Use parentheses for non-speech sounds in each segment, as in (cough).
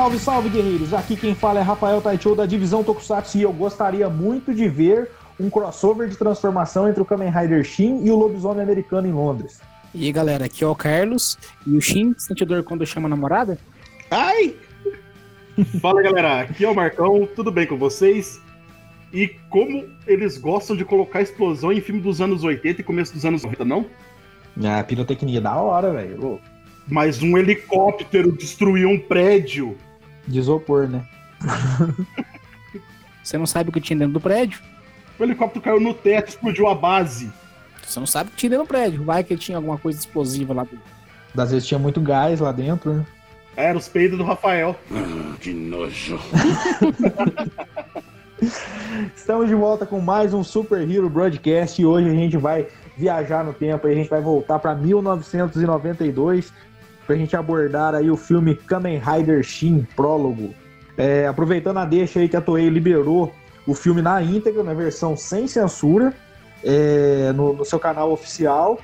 Salve, salve, guerreiros! Aqui quem fala é Rafael Taichou da divisão Tokusatsu e eu gostaria muito de ver um crossover de transformação entre o Kamen Rider Shin e o lobisomem americano em Londres. E aí, galera, aqui é o Carlos e o Shin sente dor quando chama a namorada? Ai! Fala, galera, aqui é o Marcão, tudo bem com vocês? E como eles gostam de colocar explosão em filme dos anos 80 e começo dos anos 90, não? Ah, pirotecnia da hora, velho. Mas um helicóptero destruiu um prédio. De isopor, né? (laughs) Você não sabe o que tinha dentro do prédio? O helicóptero caiu no teto, explodiu a base. Você não sabe o que tinha dentro do prédio. Vai que tinha alguma coisa explosiva lá dentro. Das vezes tinha muito gás lá dentro, né? Era os peidos do Rafael. Ah, que nojo. (laughs) Estamos de volta com mais um Super Hero Broadcast e hoje a gente vai viajar no tempo e a gente vai voltar para 1992 para a gente abordar aí o filme Kamen Rider Shin Prólogo. É, aproveitando a deixa aí que a Toei liberou o filme na íntegra, na versão sem censura, é, no, no, seu canal oficial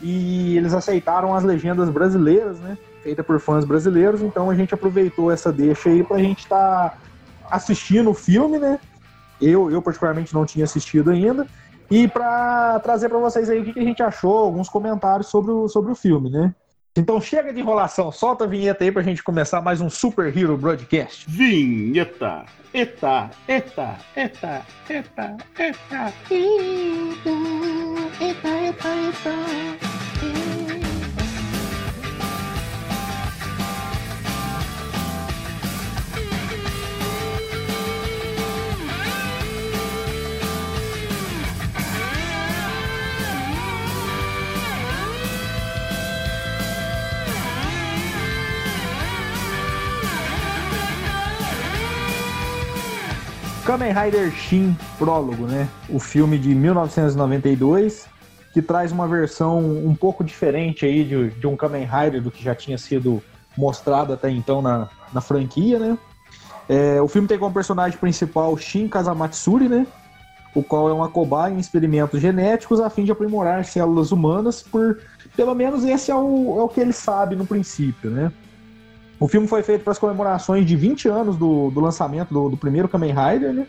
e eles aceitaram as legendas brasileiras, né? Feita por fãs brasileiros, então a gente aproveitou essa deixa aí para a gente estar tá assistindo o filme, né? Eu, eu particularmente não tinha assistido ainda. E para trazer para vocês aí o que, que, a gente achou, alguns comentários sobre o, sobre o filme, né? Então chega de enrolação, solta a vinheta aí pra gente começar mais um Super Hero Broadcast. Vinheta! Eta, eta, eta, eta, eta. Eta, eta, eta, eta. Kamen Rider Shin Prólogo, né? O filme de 1992, que traz uma versão um pouco diferente aí de, de um Kamen Rider do que já tinha sido mostrado até então na, na franquia, né? É, o filme tem como personagem principal Shin Kazamatsuri, né? O qual é uma cobaia em experimentos genéticos a fim de aprimorar células humanas por... Pelo menos esse é o, é o que ele sabe no princípio, né? O filme foi feito para as comemorações de 20 anos do, do lançamento do, do, primeiro Kamen Rider, né?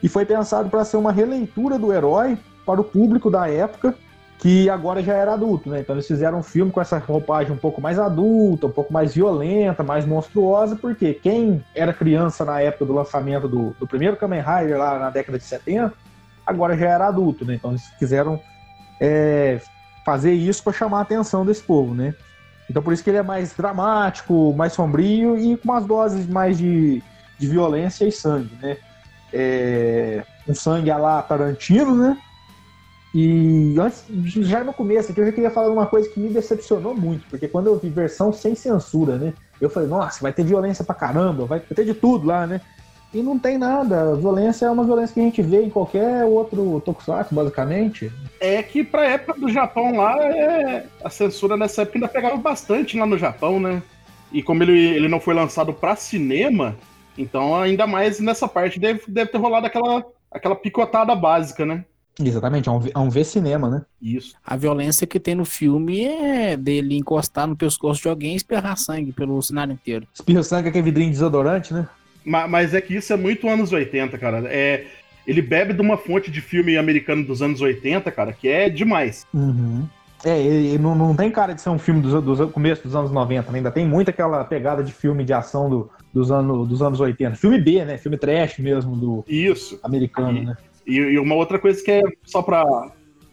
E foi pensado para ser uma releitura do herói para o público da época, que agora já era adulto, né? Então eles fizeram um filme com essa roupagem um pouco mais adulta, um pouco mais violenta, mais monstruosa, porque quem era criança na época do lançamento do, do primeiro Kamen Rider, lá na década de 70, agora já era adulto, né? Então eles quiseram é, fazer isso para chamar a atenção desse povo, né? Então por isso que ele é mais dramático, mais sombrio e com umas doses mais de, de violência e sangue, né? É, um sangue a lá Tarantino, né? E antes, já no começo aqui, eu já queria falar uma coisa que me decepcionou muito, porque quando eu vi versão sem censura, né? Eu falei, nossa, vai ter violência pra caramba, vai ter de tudo lá, né? E não tem nada. A violência é uma violência que a gente vê em qualquer outro tokusatsu, basicamente. É que pra época do Japão lá, é... a censura nessa época ainda pegava bastante lá no Japão, né? E como ele, ele não foi lançado pra cinema, então ainda mais nessa parte deve, deve ter rolado aquela, aquela picotada básica, né? Exatamente, é um, é um V-cinema, né? Isso. A violência que tem no filme é dele encostar no pescoço de alguém e espirrar sangue pelo cenário inteiro. Espirra sangue é aquele vidrinho desodorante, né? Mas é que isso é muito anos 80, cara. É, ele bebe de uma fonte de filme americano dos anos 80, cara, que é demais. Uhum. É, ele não, não tem cara de ser um filme dos, dos começo dos anos 90, né? ainda tem muito aquela pegada de filme de ação do, dos, anos, dos anos 80. Filme B, né? Filme trash mesmo do Isso. americano, e, né? E, e, uma outra coisa que é só pra,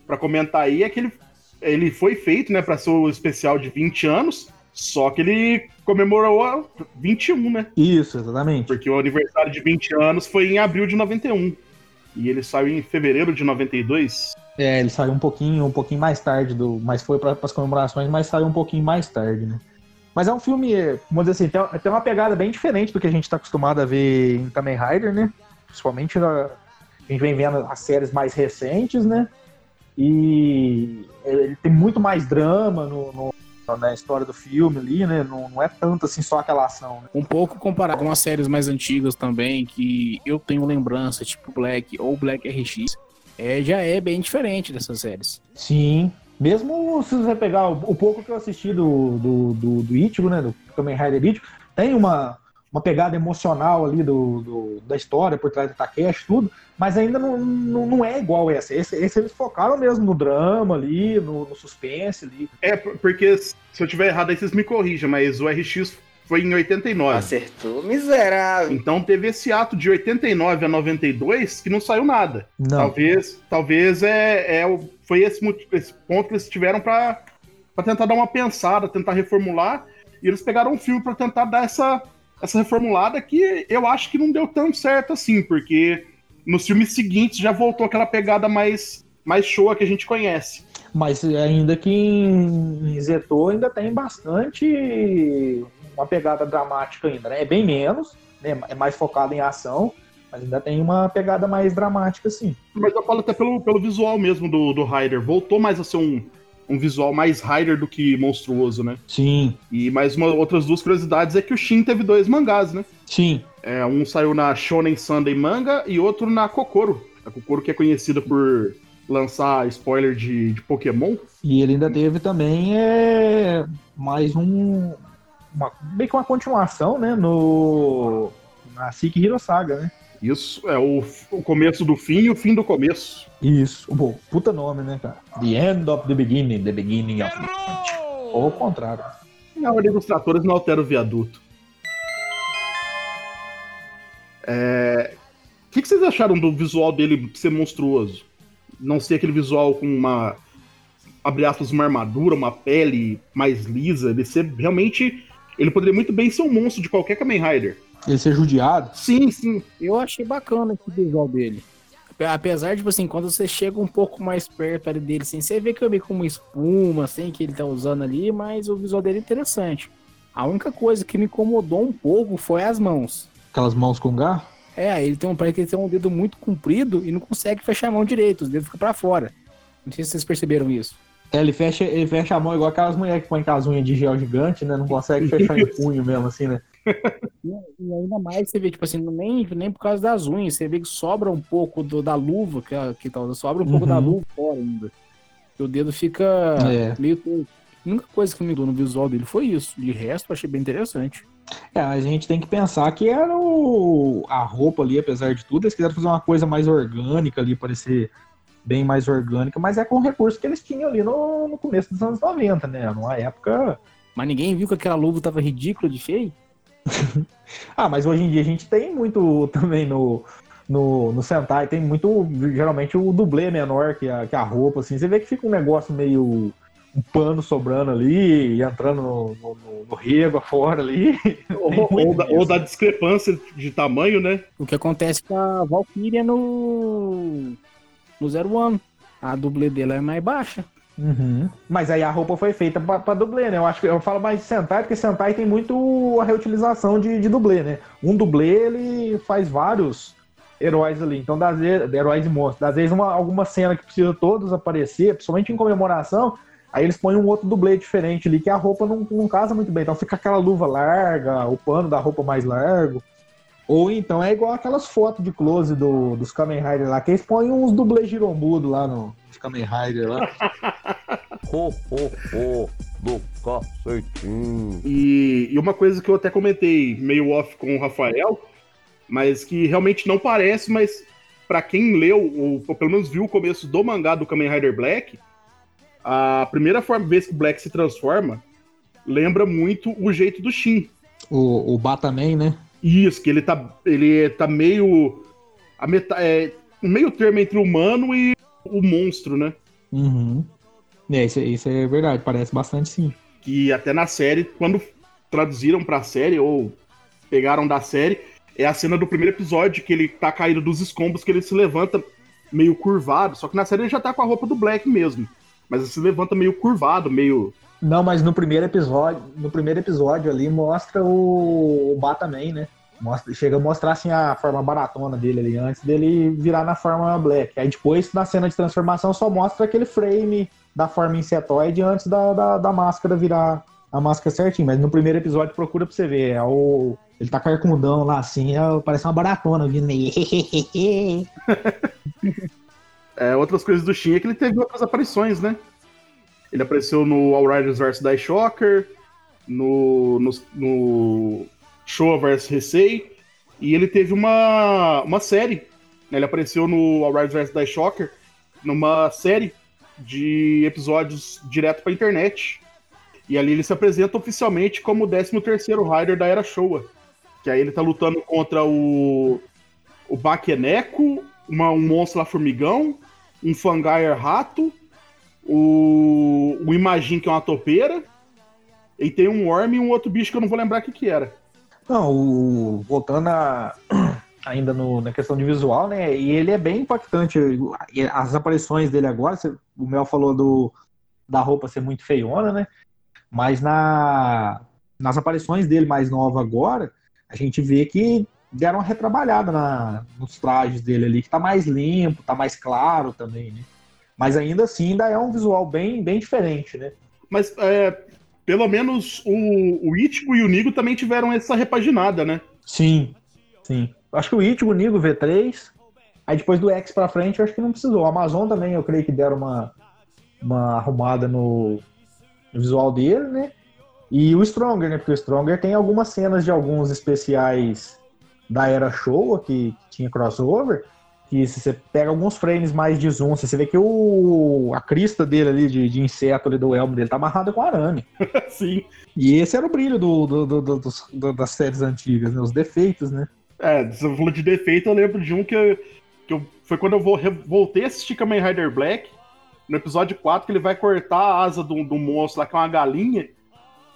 pra comentar aí é que ele, ele foi feito, né, pra ser o especial de 20 anos, só que ele comemorou a 21, né? Isso, exatamente. Porque o aniversário de 20 anos foi em abril de 91. E ele saiu em fevereiro de 92. É, ele saiu um pouquinho, um pouquinho mais tarde do, mas foi para as comemorações, mas saiu um pouquinho mais tarde, né? Mas é um filme, vamos dizer assim, tem, tem uma pegada bem diferente do que a gente está acostumado a ver em Kamen Rider, né? Principalmente na, a gente vem vendo as séries mais recentes, né? E ele tem muito mais drama no, no na história do filme ali, né? Não, não é tanto assim só aquela ação. Né? Um pouco comparado com as séries mais antigas também, que eu tenho lembrança, tipo Black ou Black RX, é, já é bem diferente dessas séries. Sim. Mesmo se você pegar o, o pouco que eu assisti do, do, do, do Ichigo, né? Do Kamen Rider Ichigo, tem uma, uma pegada emocional ali do, do, da história por trás do Takeshi, tudo, mas ainda não, não, não é igual essa. Esse, esse, eles focaram mesmo no drama ali, no, no suspense ali. É, porque se eu tiver errado aí vocês me corrijam, mas o RX foi em 89. Acertou, miserável. Então teve esse ato de 89 a 92 que não saiu nada. Não. Talvez, talvez é, é foi esse, esse ponto que eles tiveram para tentar dar uma pensada, tentar reformular. E eles pegaram um filme para tentar dar essa, essa reformulada que eu acho que não deu tão certo assim, porque nos filmes seguintes já voltou aquela pegada mais, mais show que a gente conhece. Mas ainda que em Zetor ainda tem bastante uma pegada dramática ainda, né? É bem menos, né? é mais focado em ação, mas ainda tem uma pegada mais dramática, sim. Mas eu falo até pelo, pelo visual mesmo do, do Ryder. Voltou mais a ser um, um visual mais Ryder do que monstruoso, né? Sim. E mais uma, outras duas curiosidades é que o Shin teve dois mangás, né? Sim. É, um saiu na Shonen Sunday Manga e outro na Kokoro. A Kokoro que é conhecida por lançar spoiler de, de Pokémon. E ele ainda teve também é, mais um. Uma, meio que uma continuação, né? No. Na Siki Hiro Saga, né? Isso, é o, o começo do fim e o fim do começo. Isso, bom, puta nome, né, cara? The End of the Beginning, The Beginning of the End. Ou o contrário. Na ordem dos tratores não altera o viaduto. É... O que, que vocês acharam do visual dele ser monstruoso? Não ser aquele visual com uma. abre aspas, uma armadura, uma pele mais lisa. Ele ser realmente. Ele poderia muito bem ser um monstro de qualquer Kamen Rider. Ele ser judiado? Sim, sim. Eu achei bacana esse visual dele. Apesar de, tipo assim, quando você chega um pouco mais perto ali dele, assim, você vê que é meio como espuma, assim, que ele tá usando ali, mas o visual dele é interessante. A única coisa que me incomodou um pouco foi as mãos. Aquelas mãos com garra? É, ele tem um, parece que ele tem um dedo muito comprido e não consegue fechar a mão direito, os dedos ficam pra fora. Não sei se vocês perceberam isso. É, ele fecha, ele fecha a mão igual aquelas mulheres que põem com as unhas de gel gigante, né? Não consegue fechar em (laughs) punho mesmo, assim, né? E ainda mais você vê, tipo assim, nem, nem por causa das unhas, você vê que sobra um pouco do, da luva, que, que tá, sobra um pouco Uhum. da luva fora ainda. O dedo fica É. meio. A única coisa que me mudou no visual dele foi isso. De resto, eu achei bem interessante. É, a gente tem que pensar que era o, a roupa ali, apesar de tudo, eles quiseram fazer uma coisa mais orgânica ali, parecer bem mais orgânica, mas é com o recurso que eles tinham ali no, no começo dos anos 90, né? Numa época. Mas ninguém viu que aquela luva tava ridícula de feio. (laughs) Ah, mas hoje em dia a gente tem muito (laughs) também no, no, no Sentai, tem muito, geralmente, o dublê menor que a, que a roupa, assim. Você vê que fica um negócio meio. um pano sobrando ali, e entrando no, no, no, rego afora ali. (laughs) Ou, ou da, ou da discrepância de tamanho, né? O que acontece com a Valkyria no. no Zero One. A dublê dela é mais baixa. Uhum. Mas aí a roupa foi feita pra dublê, né? Eu acho que eu falo mais de Sentai, porque Sentai tem muito a reutilização de, de dublê, né? Um dublê, ele faz vários heróis ali. Então, das vezes, heróis e monstros. Às vezes, uma, alguma cena que precisa todos aparecer, principalmente em comemoração, aí eles põem um outro dublê diferente ali, que a roupa não, não casa muito bem. Então fica aquela luva larga, o pano da roupa mais largo. Ou então é igual aquelas fotos de close do, dos Kamen Rider lá, que eles põem uns dublês girombudo lá no, nos Kamen Rider lá. (laughs) Ho, ho, ho, do cacetinho. E, e uma coisa que eu até comentei meio off com o Rafael, mas que realmente não parece, mas pra quem leu, ou, ou pelo menos viu o começo do mangá do Kamen Rider Black, a primeira forma, vez que o Black se transforma lembra muito o jeito do Shin. O, o Batman, né? Isso, que ele tá, ele tá meio. A meta, é, um meio termo entre o humano e o monstro, né? Uhum. É, isso, isso é verdade, parece bastante sim. que até na série, quando traduziram pra série, ou pegaram da série, é a cena do primeiro episódio, que ele tá caído dos escombros, que ele se levanta meio curvado, só que na série ele já tá com a roupa do Black mesmo. Mas ele se levanta meio curvado, meio. Não, mas no primeiro episódio, no primeiro episódio ali mostra o, o Batman, né? Mostra, chega a mostrar assim a forma baratona dele ali, antes dele virar na forma Black. Aí depois, na cena de transformação, só mostra aquele frame da forma insetoide antes da, da, da máscara virar a máscara certinho. Mas no primeiro episódio, procura pra você ver. É o, ele tá carcundão lá assim, é, parece uma baratona vindo aí. (laughs) É, outras coisas do Shin é que ele teve outras aparições, né? Ele apareceu no All Riders vs Die Shocker, no, no, no Showa vs Heisei. E ele teve uma, uma série. Ele apareceu no All Rise vs Die Shocker, numa série de episódios direto pra internet. E ali ele se apresenta oficialmente como o 13º Rider da Era Showa. Que aí ele tá lutando contra o, o Bakeneko, uma, um monstro lá formigão, um Fangair rato, o, o Imagine, que é uma topeira, e tem um Worm e um outro bicho que eu não vou lembrar o que que era. Não, o- voltando a, (clears throat) ainda no- na questão de visual, né? E ele é bem impactante. As aparições dele agora, o Mel falou do, da roupa ser muito feiona, né? Mas na, nas aparições dele mais nova agora, a gente vê que deram uma retrabalhada na, nos trajes dele ali, que tá mais limpo, tá mais claro também, né? Mas ainda assim, ainda é um visual bem, bem diferente, né? Mas é, pelo menos o, o e o Nigo também tiveram essa repaginada, né? Sim, sim. Acho que o Ichigo, o Nigo, o V3. Aí depois do X pra frente, eu acho que não precisou. O Amazon também, eu creio que deram uma, uma arrumada no, no visual dele, né? E o Stronger, né? Porque o Stronger tem algumas cenas de alguns especiais da era Showa que, que tinha crossover. Que se você pega alguns frames mais de zoom, você vê que o, a crista dele ali de, de inseto ali do elmo dele tá amarrada com arame. (laughs) Sim. E esse era o brilho do, do- do- do- das séries antigas, né? Os defeitos, né? É, você falou de defeito, eu lembro de um que, eu, que eu- foi quando eu voltei a assistir Kamen Rider Black, no episódio 4, que ele vai cortar a asa do, do monstro lá, que é uma galinha,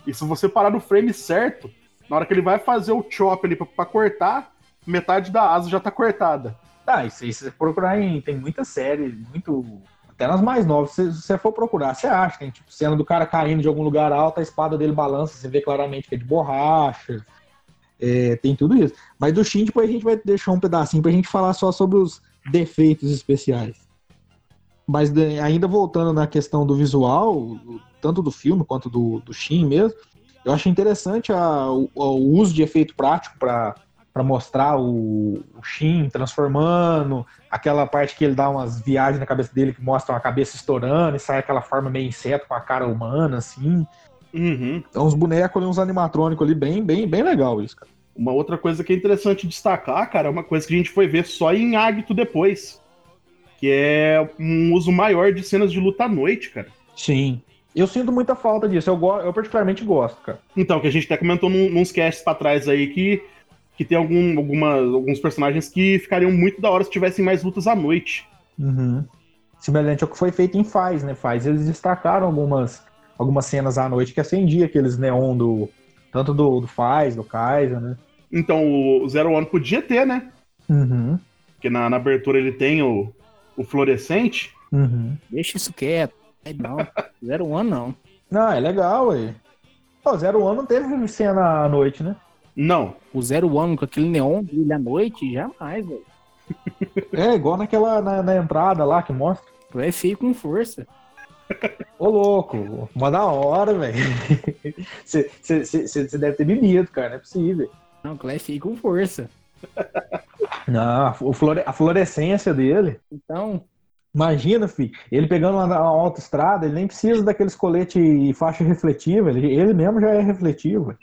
e se você parar no frame certo, na hora que ele vai fazer o chop ali pra, pra cortar, metade da asa já tá cortada. Ah, isso você procurar em. Tem muita série, muito. Até nas mais novas, se você for procurar, você acha. Tem tipo cena do cara caindo de algum lugar alto, a espada dele balança, você vê claramente que é de borracha. É, tem tudo isso. Mas do Shin, depois a gente vai deixar um pedacinho pra gente falar só sobre os defeitos especiais. Mas ainda voltando na questão do visual, tanto do filme quanto do, do Shin mesmo, eu acho interessante a- o, o uso de efeito prático para para mostrar o, o Shin transformando, aquela parte que ele dá umas viagens na cabeça dele que mostram a cabeça estourando e sai aquela forma meio inseto com a cara humana, assim. Uhum. Então, uns bonecos ali, uns animatrônicos ali, bem, bem, bem legal isso, cara. Uma outra coisa que é interessante destacar, cara, é uma coisa que a gente foi ver só em Agito depois. Que é um uso maior de cenas de luta à noite, cara. Sim. Eu sinto muita falta disso, eu, eu particularmente gosto, cara. Então, que a gente até comentou num, nos casts pra trás aí que, que tem algum, alguma, alguns personagens que ficariam muito da hora se tivessem mais lutas à noite. Uhum. Semelhante ao que foi feito em Faz, né? Faz, eles destacaram algumas, algumas cenas à noite que acendia aqueles neon do. Tanto do, do Faz, do Kaiser, né? Então, o Zero One podia ter, né? Uhum. Porque na, na abertura ele tem o, o fluorescente. Uhum. Deixa isso quieto. Aí não. Zero One não. Não, é legal, ué. Pô, Zero One não teve cena à noite, né? Não. O Zero One com aquele neon brilha à noite, jamais, velho. (laughs) É, igual naquela na, na entrada lá que mostra. É feio com força. Ô, louco, mó da hora, velho. (laughs) Você deve ter bebido, cara, não é possível. Não, tu é feio com força. Não, (laughs) o flore- a fluorescência dele. Então, Imagina, filho, ele pegando uma, uma autoestrada, ele nem precisa daqueles colete e faixa refletiva, ele, ele mesmo já é refletivo.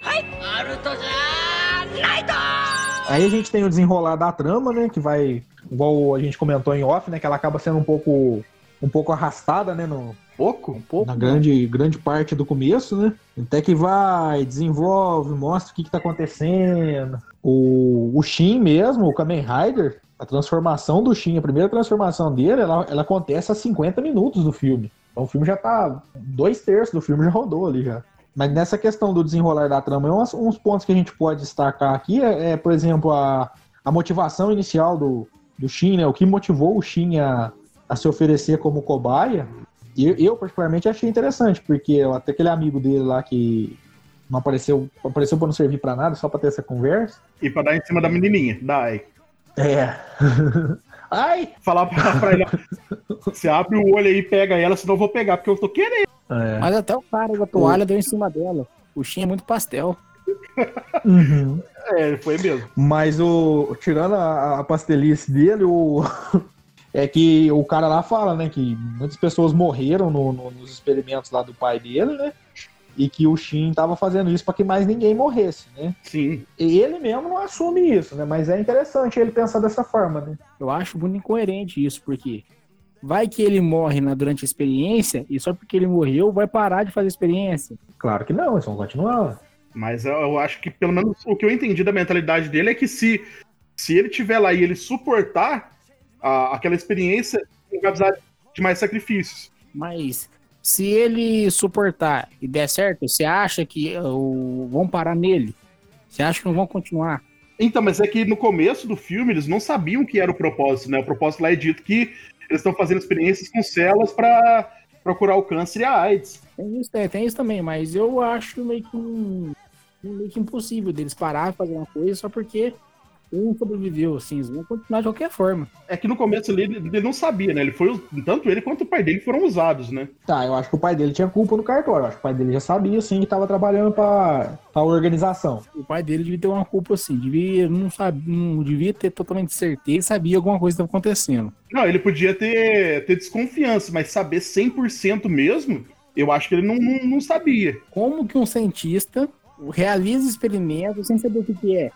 Aí a gente tem o desenrolar da trama, né, que vai, igual a gente comentou em off, né, que ela acaba sendo um pouco, um pouco arrastada, né, no, Pouco? um pouco. na grande, grande parte do começo, né? Até que vai, desenvolve, mostra o que, que tá acontecendo. O, o Shin mesmo, o Kamen Rider, a transformação do Shin, a primeira transformação dele, ela, ela acontece a 50 minutos do filme. Então o filme já tá. Dois terços do filme já rodou ali já. Mas nessa questão do desenrolar da trama, uns, uns pontos que a gente pode destacar aqui é, é, por exemplo, a, a motivação inicial do, do Shin, né? O que motivou o Shin a, a se oferecer como cobaia. E eu, eu, particularmente, achei interessante, porque até aquele amigo dele lá que não apareceu, apareceu pra não servir pra nada, só pra ter essa conversa. E pra dar em cima da menininha. Dai. É. (laughs) Ai! Falar pra, pra ele, você abre o olho aí e pega ela, senão eu vou pegar, porque eu tô querendo. É. Mas até o cara da toalha deu em cima dela. O Shin é muito pastel. Uhum. É, foi mesmo. Mas o. Tirando a, a pastelice dele, o. (laughs) É que o cara lá fala, né, que muitas pessoas morreram no- no- nos experimentos lá do pai dele, né? E que o Shin tava fazendo isso para que mais ninguém morresse, né? Sim. E ele mesmo não assume isso, né? Mas é interessante ele pensar dessa forma, né? Eu acho muito incoerente isso, porque vai que ele morre na, durante a experiência e só porque ele morreu vai parar de fazer a experiência. Claro que não, eles vão continuar. Mas eu, eu acho que, pelo menos, o que eu entendi da mentalidade dele é que se, se ele tiver lá e ele suportar a- aquela experiência, ele vai precisar de mais sacrifícios. Mas se ele suportar e der certo, você acha que uh, vão parar nele? Você acha que não vão continuar? Então, mas é que no começo do filme eles não sabiam que era o propósito, né? O propósito lá é dito que eles estão fazendo experiências com células para procurar o câncer e a AIDS. Tem isso, é, tem isso também, mas eu acho meio que, um- meio que impossível deles parar de fazer uma coisa só porque um sobreviveu, assim, eles vão continuar de qualquer forma. É que no começo ali ele, ele não sabia, né? Ele foi, tanto ele quanto o pai dele foram usados, né? Tá, eu acho que o pai dele tinha culpa no cartório. Eu acho que o pai dele já sabia, sim, que tava trabalhando pra, pra organização. O pai dele devia ter uma culpa assim, devia, não, sabe, não devia ter totalmente certeza e sabia alguma coisa estava acontecendo. Não, ele podia ter, ter desconfiança, mas saber 100% mesmo, eu acho que ele não, não, não sabia. Como que um cientista realiza experimentos sem saber o que, que é?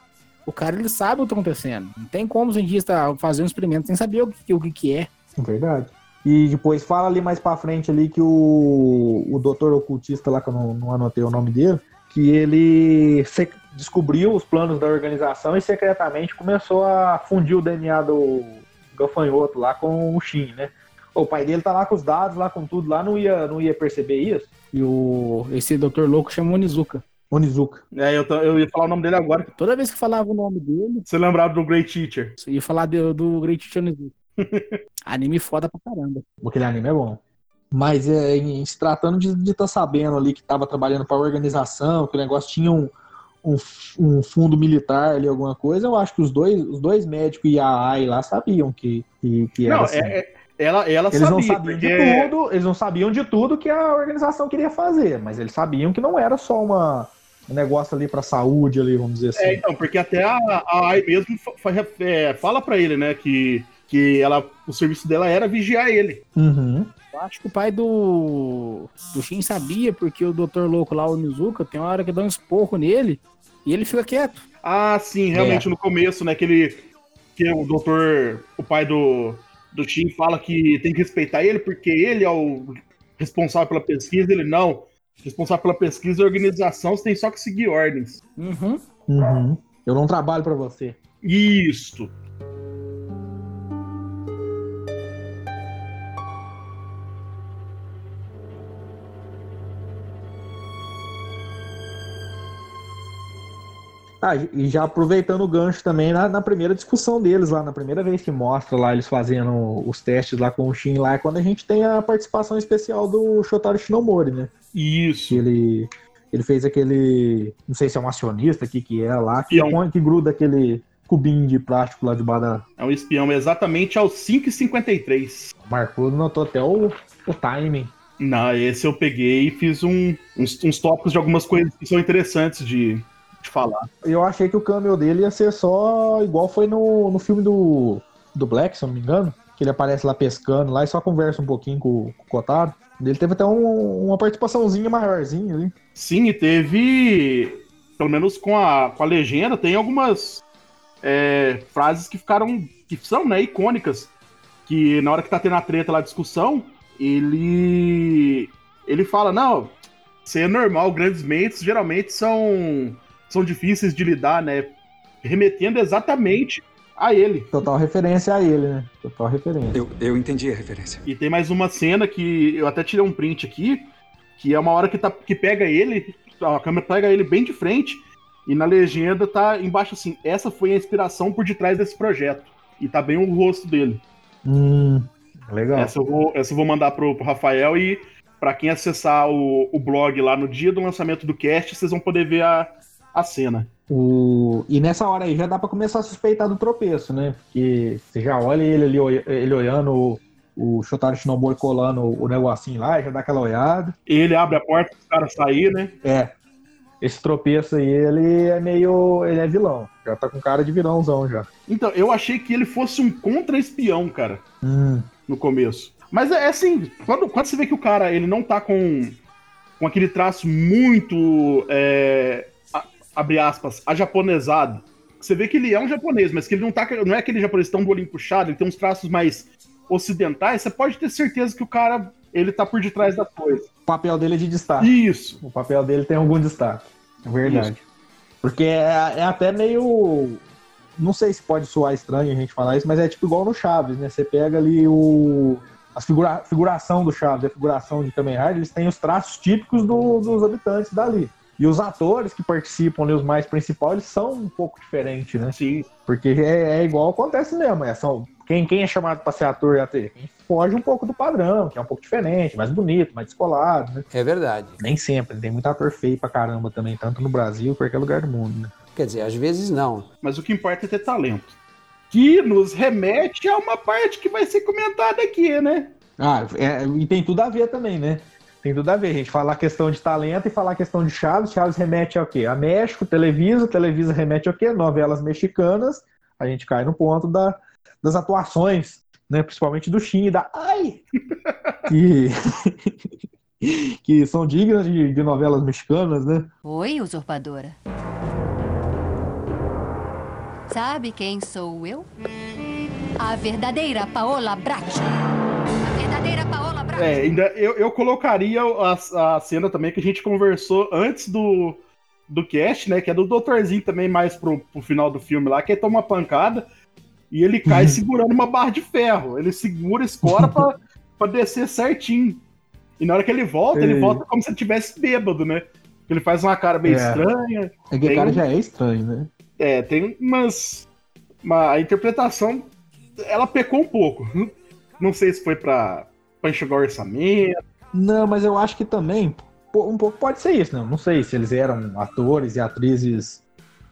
O cara ele sabe o que está acontecendo. Não tem como o cientista fazer um experimento sem saber o que, o que, que é. Verdade. E depois fala ali mais pra frente ali que o, o doutor ocultista lá, que eu não, não anotei o nome dele, que ele descobriu os planos da organização e secretamente começou a fundir o DNA do gafanhoto lá com o Shin, né? O pai dele tá lá com os dados, lá com tudo, lá não ia, não ia perceber isso. E o, esse doutor louco chama Onizuka. Onizuka. É, eu, tô- eu ia falar o nome dele agora. Toda vez que falava o nome dele, Você lembrava do Great Teacher? você ia falar do, do Great Teacher Onizuka. (laughs) Anime foda pra caramba. Aquele anime é bom. Mas é, em se tratando de estar tá sabendo ali que estava trabalhando para a organização, que o negócio tinha um, um, um fundo militar ali, alguma coisa, eu acho que os dois, os dois médicos e a AI lá sabiam que, que, que era Não, assim. é, é- ela, ela Eles sabia. não sabiam de porque- tudo, eles não sabiam de tudo que a organização queria fazer, mas eles sabiam que não era só uma, um negócio ali para saúde ali, vamos dizer assim. É, então, porque até a, a AI mesmo é, fala pra ele, né, que, que ela, o serviço dela era vigiar ele. Uhum. Eu acho que o pai do, do Shin sabia, porque o doutor louco lá, o Onizuka, tem uma hora que dá um esporro nele e ele fica quieto. Ah, sim, realmente, no começo, né, que ele, que o doutor, o pai do, do Shin fala que tem que respeitar ele, porque ele é o responsável pela pesquisa, ele não. Responsável pela pesquisa e organização, você tem só que seguir ordens. Uhum. Uhum. Eu não trabalho para você. Isto. Ah, e já aproveitando o gancho também na, na primeira discussão deles lá, na primeira vez que mostra lá eles fazendo os testes lá com o Shin lá, é quando a gente tem a participação especial do Shotaro Shinomori, né? Que Isso. ele, ele fez aquele, não sei se é um acionista aqui que é lá, que, põe- que gruda aquele cubinho de plástico lá debaixo da... É um espião exatamente aos 5h53. Marcou, notou até o, o timing. Não, esse eu peguei e fiz um- uns, uns tópicos de algumas coisas que são interessantes de, de falar. Eu achei que o cameo dele ia ser só igual foi no, no filme do, do Black, se eu não me engano. Que ele aparece lá pescando lá e só conversa um pouquinho com, com o Kotaro. Ele teve até um- uma participaçãozinha maiorzinha ali. Sim, e teve, pelo menos com a, com a legenda, tem algumas é, frases que ficaram, que são né, icônicas. Que na hora que tá tendo a treta lá, a discussão, ele, ele fala, não, isso é normal, grandes mentes geralmente são, são difíceis de lidar, né? Remetendo exatamente a ele. Total referência a ele, né? Total referência. Eu, eu entendi a referência. E tem mais uma cena que eu até tirei um print aqui, que é uma hora que, tá, que pega ele, a câmera pega ele bem de frente, e na legenda tá embaixo assim, essa foi a inspiração por detrás desse projeto. E tá bem o rosto dele. Hum, legal. Essa eu vou, essa eu vou mandar pro, pro Rafael e pra quem acessar o, o blog lá no dia do lançamento do cast, vocês vão poder ver a, a cena. O... E nessa hora aí já dá pra começar a suspeitar do tropeço, né? Porque você já olha ele ali, ele olhando o, o Shotaro Shinomori colando o negocinho lá, já dá aquela olhada. Ele abre a porta pro cara sair, né? É. Esse tropeço aí, ele é meio. Ele é vilão. Já tá com cara de vilãozão já. Então, eu achei que ele fosse um contra-espião, cara. Hum. no começo. Mas é, é assim, quando, quando você vê que o cara ele não tá com com aquele traço muito, é, abre aspas, ajaponesado. Você vê que ele é um japonês, mas que ele não, tá, não é aquele japonês tão do olhinho puxado, ele tem uns traços mais ocidentais, você pode ter certeza que o cara, ele tá por detrás das coisas. O papel dele é de destaque. Isso. O papel dele tem algum destaque. É verdade. Porque é, é até meio. Não sei se pode soar estranho a gente falar isso, mas é tipo igual no Chaves, né? Você pega ali o. A figura, figuração do Chaves, a figuração de Kamen Rider, eles têm os traços típicos do- dos habitantes dali. E os atores que participam ali, os mais principais, eles são um pouco diferentes, né? Sim. Porque é, é igual acontece mesmo. É, são, quem, quem é chamado para ser ator e atriz? Quem foge um pouco do padrão, que é um pouco diferente, mais bonito, mais descolado, né? É verdade. Nem sempre, tem muito ator feio pra caramba também, tanto no Brasil quanto em qualquer lugar do mundo, né? Quer dizer, às vezes não. Mas o que importa é ter talento. Que nos remete a uma parte que vai ser comentada aqui, né? Ah, é, e tem tudo a ver também, né? Tem tudo a ver, a gente falar questão de talento e falar questão de Chaves. Chaves remete ao quê? A México, Televisa, Televisa remete ao quê? Novelas mexicanas. A gente cai no ponto da, das atuações, né? Principalmente do Shin e da Ai! (laughs) Que, (laughs) que são dignas de, de novelas mexicanas, né? Oi, usurpadora. Sabe quem sou eu? A verdadeira Paola Bracho. É, ainda eu, eu colocaria a, a cena também que a gente conversou antes do, do cast, né? Que é do doutorzinho também, mais pro, pro final do filme lá, que ele toma uma pancada e ele cai segurando uma barra de ferro. Ele segura, escora pra, pra descer certinho. E na hora que ele volta, ele Ei. volta como se ele tivesse bêbado, né? Ele faz uma cara meio É. estranha. É que o cara já é estranho, né? É, tem umas. Uma, a interpretação, ela pecou um pouco. (laughs) Não sei se foi pra, pra enxugar o orçamento. Não, mas eu acho que também um pouco pode ser isso, não. Não sei se eles eram atores e atrizes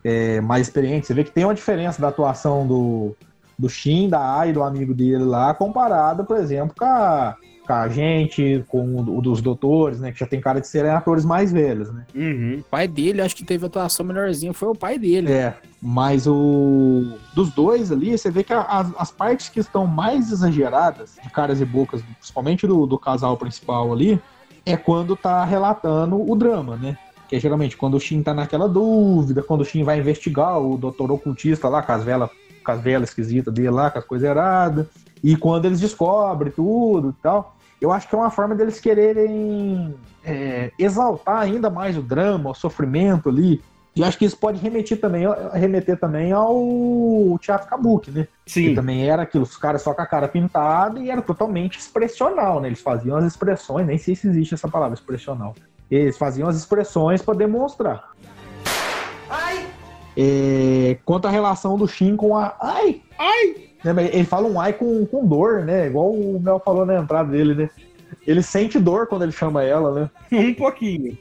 é, mais experientes. Você vê que tem uma diferença da atuação do, do Shin, da Ai, do amigo dele lá, comparada, por exemplo, com a, com a gente, com o dos doutores, né? Que já tem cara de serem atores mais velhos, né? Uhum. O pai dele, acho que teve atuação melhorzinha, foi o pai dele. É, mas o dos dois ali, você vê que as, as partes que estão mais exageradas, de caras e bocas, principalmente do, do casal principal ali, é quando tá relatando o drama, né? Que é geralmente quando o Shin tá naquela dúvida, quando o Shin vai investigar o doutor ocultista lá, com as velas, com as velas esquisitas dele lá, com as coisas erradas, e quando eles descobrem tudo e tal. Eu acho que é uma forma deles quererem é, exaltar ainda mais o drama, o sofrimento ali, e eu acho que isso pode remeter também, remeter também ao teatro kabuki, né? Que Sim. também era aquilo, os caras só com a cara pintada e era totalmente expressional, né? Eles faziam as expressões, nem sei se existe essa palavra, expressional. Eles faziam as expressões para demonstrar. É, quanto à relação do Shin com a ai, Ai! Né, Ele fala um ai com, com dor, né? Igual o Mel falou na entrada dele, né? Ele sente dor quando ele chama ela, né? (laughs) Um pouquinho.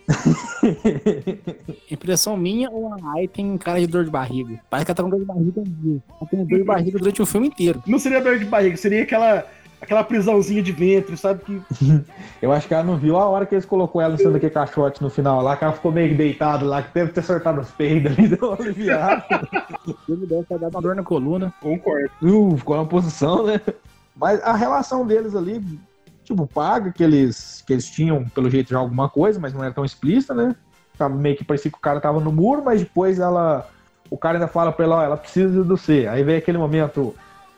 (laughs) Impressão minha ou a Ai tem cara de dor de barriga? Parece que ela tá com dor de barriga um. Ela tem dor de barriga durante o filme inteiro. Não seria dor de barriga, seria aquela, aquela prisãozinha de ventre, sabe? Que (laughs) Eu acho que ela não viu a hora que eles colocou ela em cima daquele caixote no final lá, que ela ficou meio deitada lá, que deve ter sortado os peidos ali, (laughs) deu uma aliviada. Ele deve estar dando uma dor na coluna. concordo. Uh, ficou na posição, né? Mas a relação deles ali, tipo, paga que eles, que eles tinham, pelo jeito, já alguma coisa, mas não era tão explícita, né? Tava meio que parecia que o cara tava no muro, mas depois ela. O cara ainda fala pra ela, ó, ela precisa do C. Aí vem aquele momento,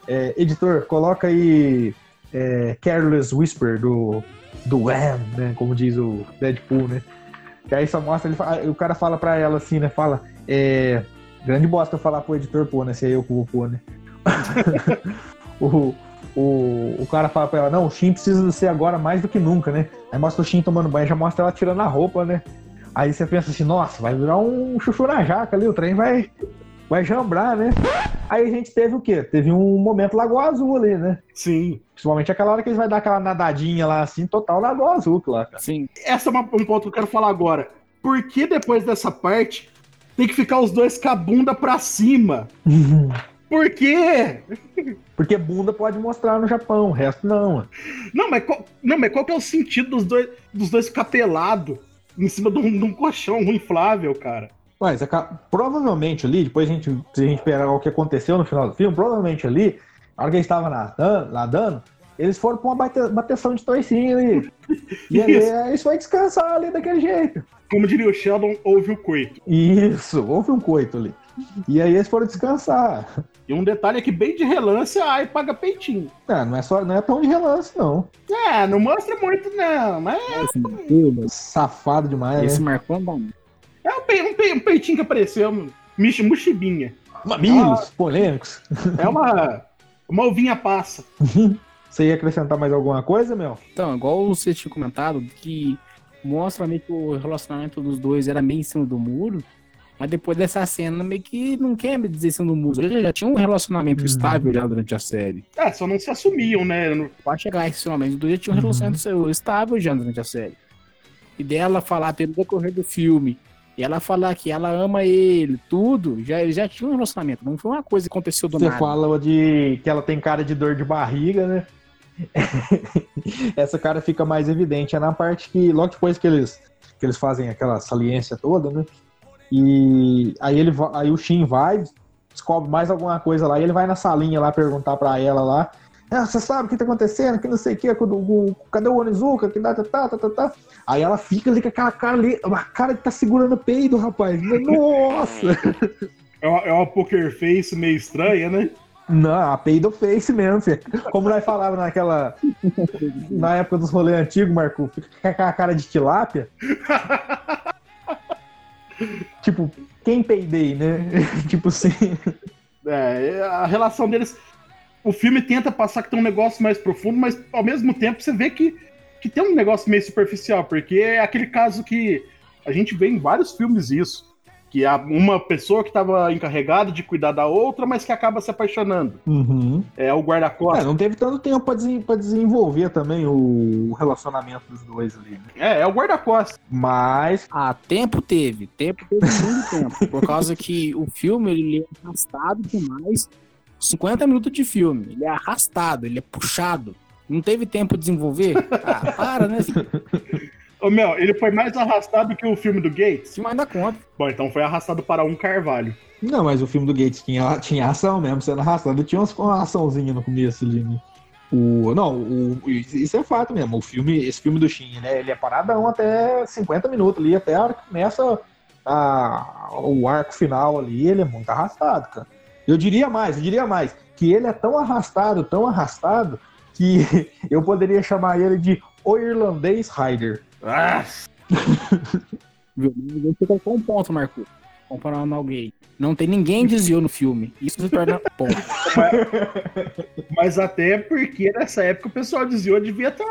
é, editor, coloca aí é, Careless Whisper do, do Wham, né? Como diz o Deadpool, né? Que aí só mostra, ele, o cara fala pra ela assim, né? Fala, é. Grande bosta falar pro editor pô, né? Se é eu que vou pôr, né? (laughs) o, o, o cara fala pra ela, não, o Shin precisa de você agora mais do que nunca, né? Aí mostra o Shin tomando banho, já mostra ela tirando a roupa, né? Aí você pensa assim, nossa, vai virar um chuchu na jaca ali, o trem vai, vai jambrar, né? Aí a gente teve o quê? Teve um momento Lagoa Azul ali, né? Sim. Principalmente aquela hora que eles vai dar aquela nadadinha lá, assim, total Lagoa Azul, lá, cara. Sim. Essa é uma- um ponto que eu quero falar agora. Por que depois dessa parte tem que ficar os dois com a bunda pra cima? (laughs) Por quê? Porque bunda pode mostrar no Japão, o resto não. mano. Não, mas qual, não, mas qual que é o sentido dos dois, dos dois ficar pelado em cima de um, de um colchão inflável, cara? Mas provavelmente ali, depois a gente, se a gente pegar o que aconteceu no final do filme, provavelmente ali, na hora que eles estavam nadando, nadando Eles foram pra uma bate- bateção de toicinho ali. (laughs) E aí Isso. eles foram descansar ali daquele jeito. Como diria o Sheldon, houve o coito. Isso, houve um coito ali. E aí eles foram descansar. E um detalhe é que bem de relance a Ai paga peitinho. Ah, não é, só, não é tão de relance, não. É, não mostra muito não, mas Safado demais, esse né? marcou não dá não. É um, pe- um pe- um peitinho que apareceu, michi, mochibinha. Mamilos, polêmicos. É uma, uma ovinha passa. (laughs) Você ia acrescentar mais alguma coisa, Mel? Então, igual você tinha comentado, que mostra meio que o relacionamento dos dois era meio em cima do muro, mas depois dessa cena meio que não quer me dizer em cima do muro. Eles já tinham um relacionamento Uhum. estável já durante a série. É, só não se assumiam, né? Pode chegar esse finalmente, os dois já tinham um Uhum. relacionamento estável já durante a série. E dela falar pelo decorrer do filme, e ela falar que ela ama ele, tudo, já, eles já tinham um relacionamento. Não foi uma coisa que aconteceu do Você nada. fala de que ela tem cara de dor de barriga, né? (laughs) Essa cara fica mais evidente. É na parte que, logo depois que eles, que eles fazem aquela saliência toda, né? E aí, ele, aí o Shin vai, descobre mais alguma coisa lá, e ele vai na salinha lá perguntar pra ela lá. Ah, você sabe o que tá acontecendo? Que não sei o que, cadê o Onizuka? Que dá, tá, tá, tá, tá, tá. Aí ela fica ali com aquela cara ali, uma cara que tá segurando o peido, rapaz. Nossa! é, uma, é uma poker face meio estranha, né? Não, a peido face mesmo, filho. Como nós falávamos naquela. Na época dos rolês antigos, Marco, fica com aquela cara de tilápia. (laughs) tipo, quem peidei, né? (laughs) tipo assim. É, a relação deles. O filme tenta passar que tem um negócio mais profundo, mas ao mesmo tempo você vê que, que tem um negócio meio superficial, porque é aquele caso que a gente vê em vários filmes isso. Que há uma pessoa que estava encarregada de cuidar da outra, mas que acaba se apaixonando. Uhum. É o É, guarda-costas. não teve tanto tempo desen- pra desenvolver também o relacionamento dos dois ali. né? É, é o guarda-costas. Mas. Ah, tempo teve. Tempo teve muito tempo. Por causa que o filme ele é arrastado demais. 50 minutos de filme. Ele é arrastado, ele é puxado. Não teve tempo de desenvolver? Ah, (laughs) para, né? Ô, Mel, ele foi mais arrastado que o filme do Gates? filme ainda conta. Bom, então foi arrastado para um Carvalho. Não, mas o filme do Gates tinha, tinha ação mesmo, sendo arrastado. Tinha umas- uma açãozinha no começo ali, né? O, não, o, isso é fato mesmo. O filme, esse filme do Shin, né? Ele é paradão até 50 minutos ali, até a hora que começa a- o arco final ali, ele é muito arrastado, cara. Eu diria mais, eu diria mais, que ele é tão arrastado, tão arrastado, que (laughs) eu poderia chamar ele de O Irlandês Rider. Ah? (laughs) Mas Você colocou um ponto, Marco. Comparando ao gay. Não tem ninguém desviou no filme. Isso se torna (laughs) ponto. mas até porque nessa época o pessoal desviou devia estar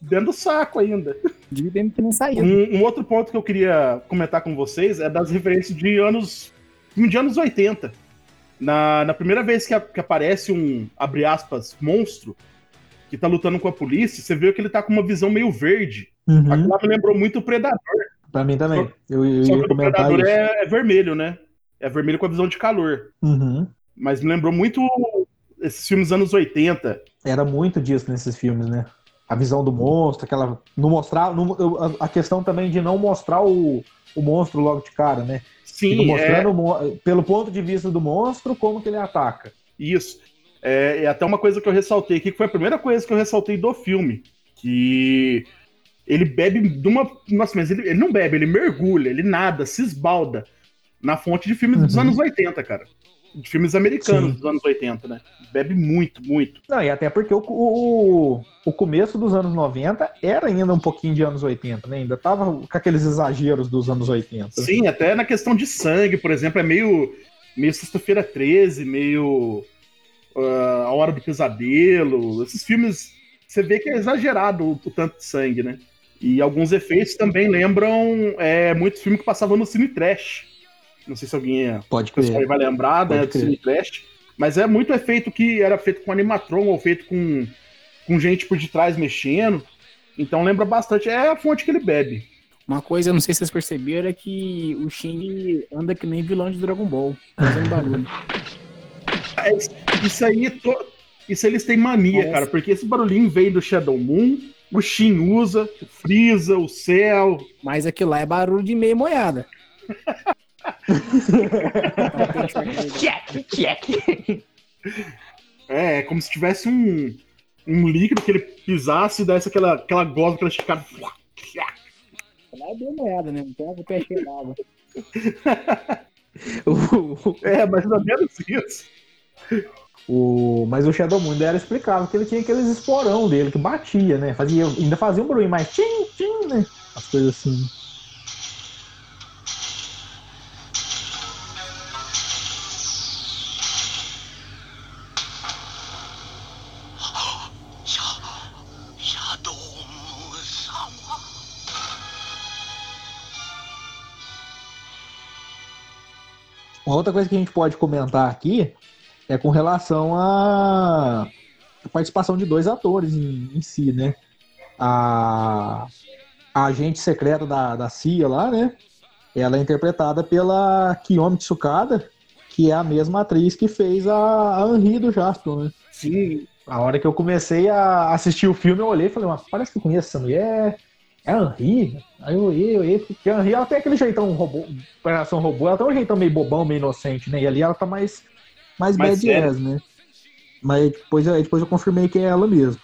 dentro do saco ainda. Devia ter nem saído. Um, um outro ponto que eu queria comentar com vocês é das referências de anos. de anos 80. Na, na primeira vez que, a- que aparece um, abre aspas, monstro que tá lutando com a polícia, você vê que ele tá com uma visão meio verde. Uhum. Aquilo lá me lembrou muito o Predador. Pra mim também. Eu, eu Só que o Predador é, é vermelho, né? É vermelho com a visão de calor. Uhum. Mas me lembrou muito esses filmes anos 80. Era muito disso nesses filmes, né? A visão do monstro, aquela. Não mostrar. não- eu- a questão também de não mostrar o, o monstro logo de cara, né? Sim, é, mostrando mon- pelo ponto de vista do monstro como que ele ataca. Isso. É, é até uma coisa que eu ressaltei aqui, que foi a primeira coisa que eu ressaltei do filme. Que ele bebe de uma. Nossa, mas ele, ele não bebe, ele mergulha, ele nada, se esbalda na fonte de filmes dos Uhum. anos 80, cara. De filmes americanos Sim. dos anos 80, né? Bebe muito, muito. Não, e até porque o, o, o começo dos anos 90 era ainda um pouquinho de anos 80, né? Ainda tava com aqueles exageros dos anos 80. Sim, até na questão de sangue, por exemplo, é meio. meio Sexta-feira 13, meio. ah, a Hora do Pesadelo. Esses filmes, você vê que é exagerado o, o tanto de sangue, né? E alguns efeitos também lembram é, muitos filmes que passavam no Cine Trash. Não sei se alguém é, Pode crer. vai lembrar, né, Pode do crer. Cine Trash. Mas é muito efeito que era feito com animatron ou feito com, com gente por detrás mexendo. Então lembra bastante. É a fonte que ele bebe. Uma coisa, eu não sei se vocês perceberam, é que o Shin anda que nem vilão de Dragon Ball, fazendo barulho. (laughs) É, Isso aí, to- isso aí eles têm mania, Parece. cara, porque esse barulhinho veio do Shadow Moon, o Shin usa, o Freeza, o Cell. Mas aquilo lá é barulho de meia moiada. (laughs) (laughs) É, é como se tivesse um, um líquido que ele pisasse e desse aquela, aquela gosma, aquela esticada. Lá é bem moeda, né? Não tem (laughs) o pé É, mais ou menos isso. O, mas o Shadow Moon ainda era explicável que ele tinha aqueles esporão dele que batia, né? Fazia, ainda fazia um barulho mais tchim, tchim, né? As coisas assim. Uma outra coisa que a gente pode comentar aqui é com relação à participação de dois atores em, em si, né? A, a agente secreta da, da CIA lá, né? Ela é interpretada pela Kiyomi Tsukada, que é a mesma atriz que fez a, a Henri do Jasper, né? Sim. A hora que eu comecei a assistir o filme, eu olhei e falei, mas parece que eu conheço essa mulher. É a Henri? Aí eu olhei, eu olhei, porque a Henri ela tem aquele jeitão robô, operação robô, ela tem um jeitão meio bobão, meio inocente, né? E ali ela tá mais, mais, Mais badass, né? Mas depois, eu- depois eu confirmei que é ela mesmo.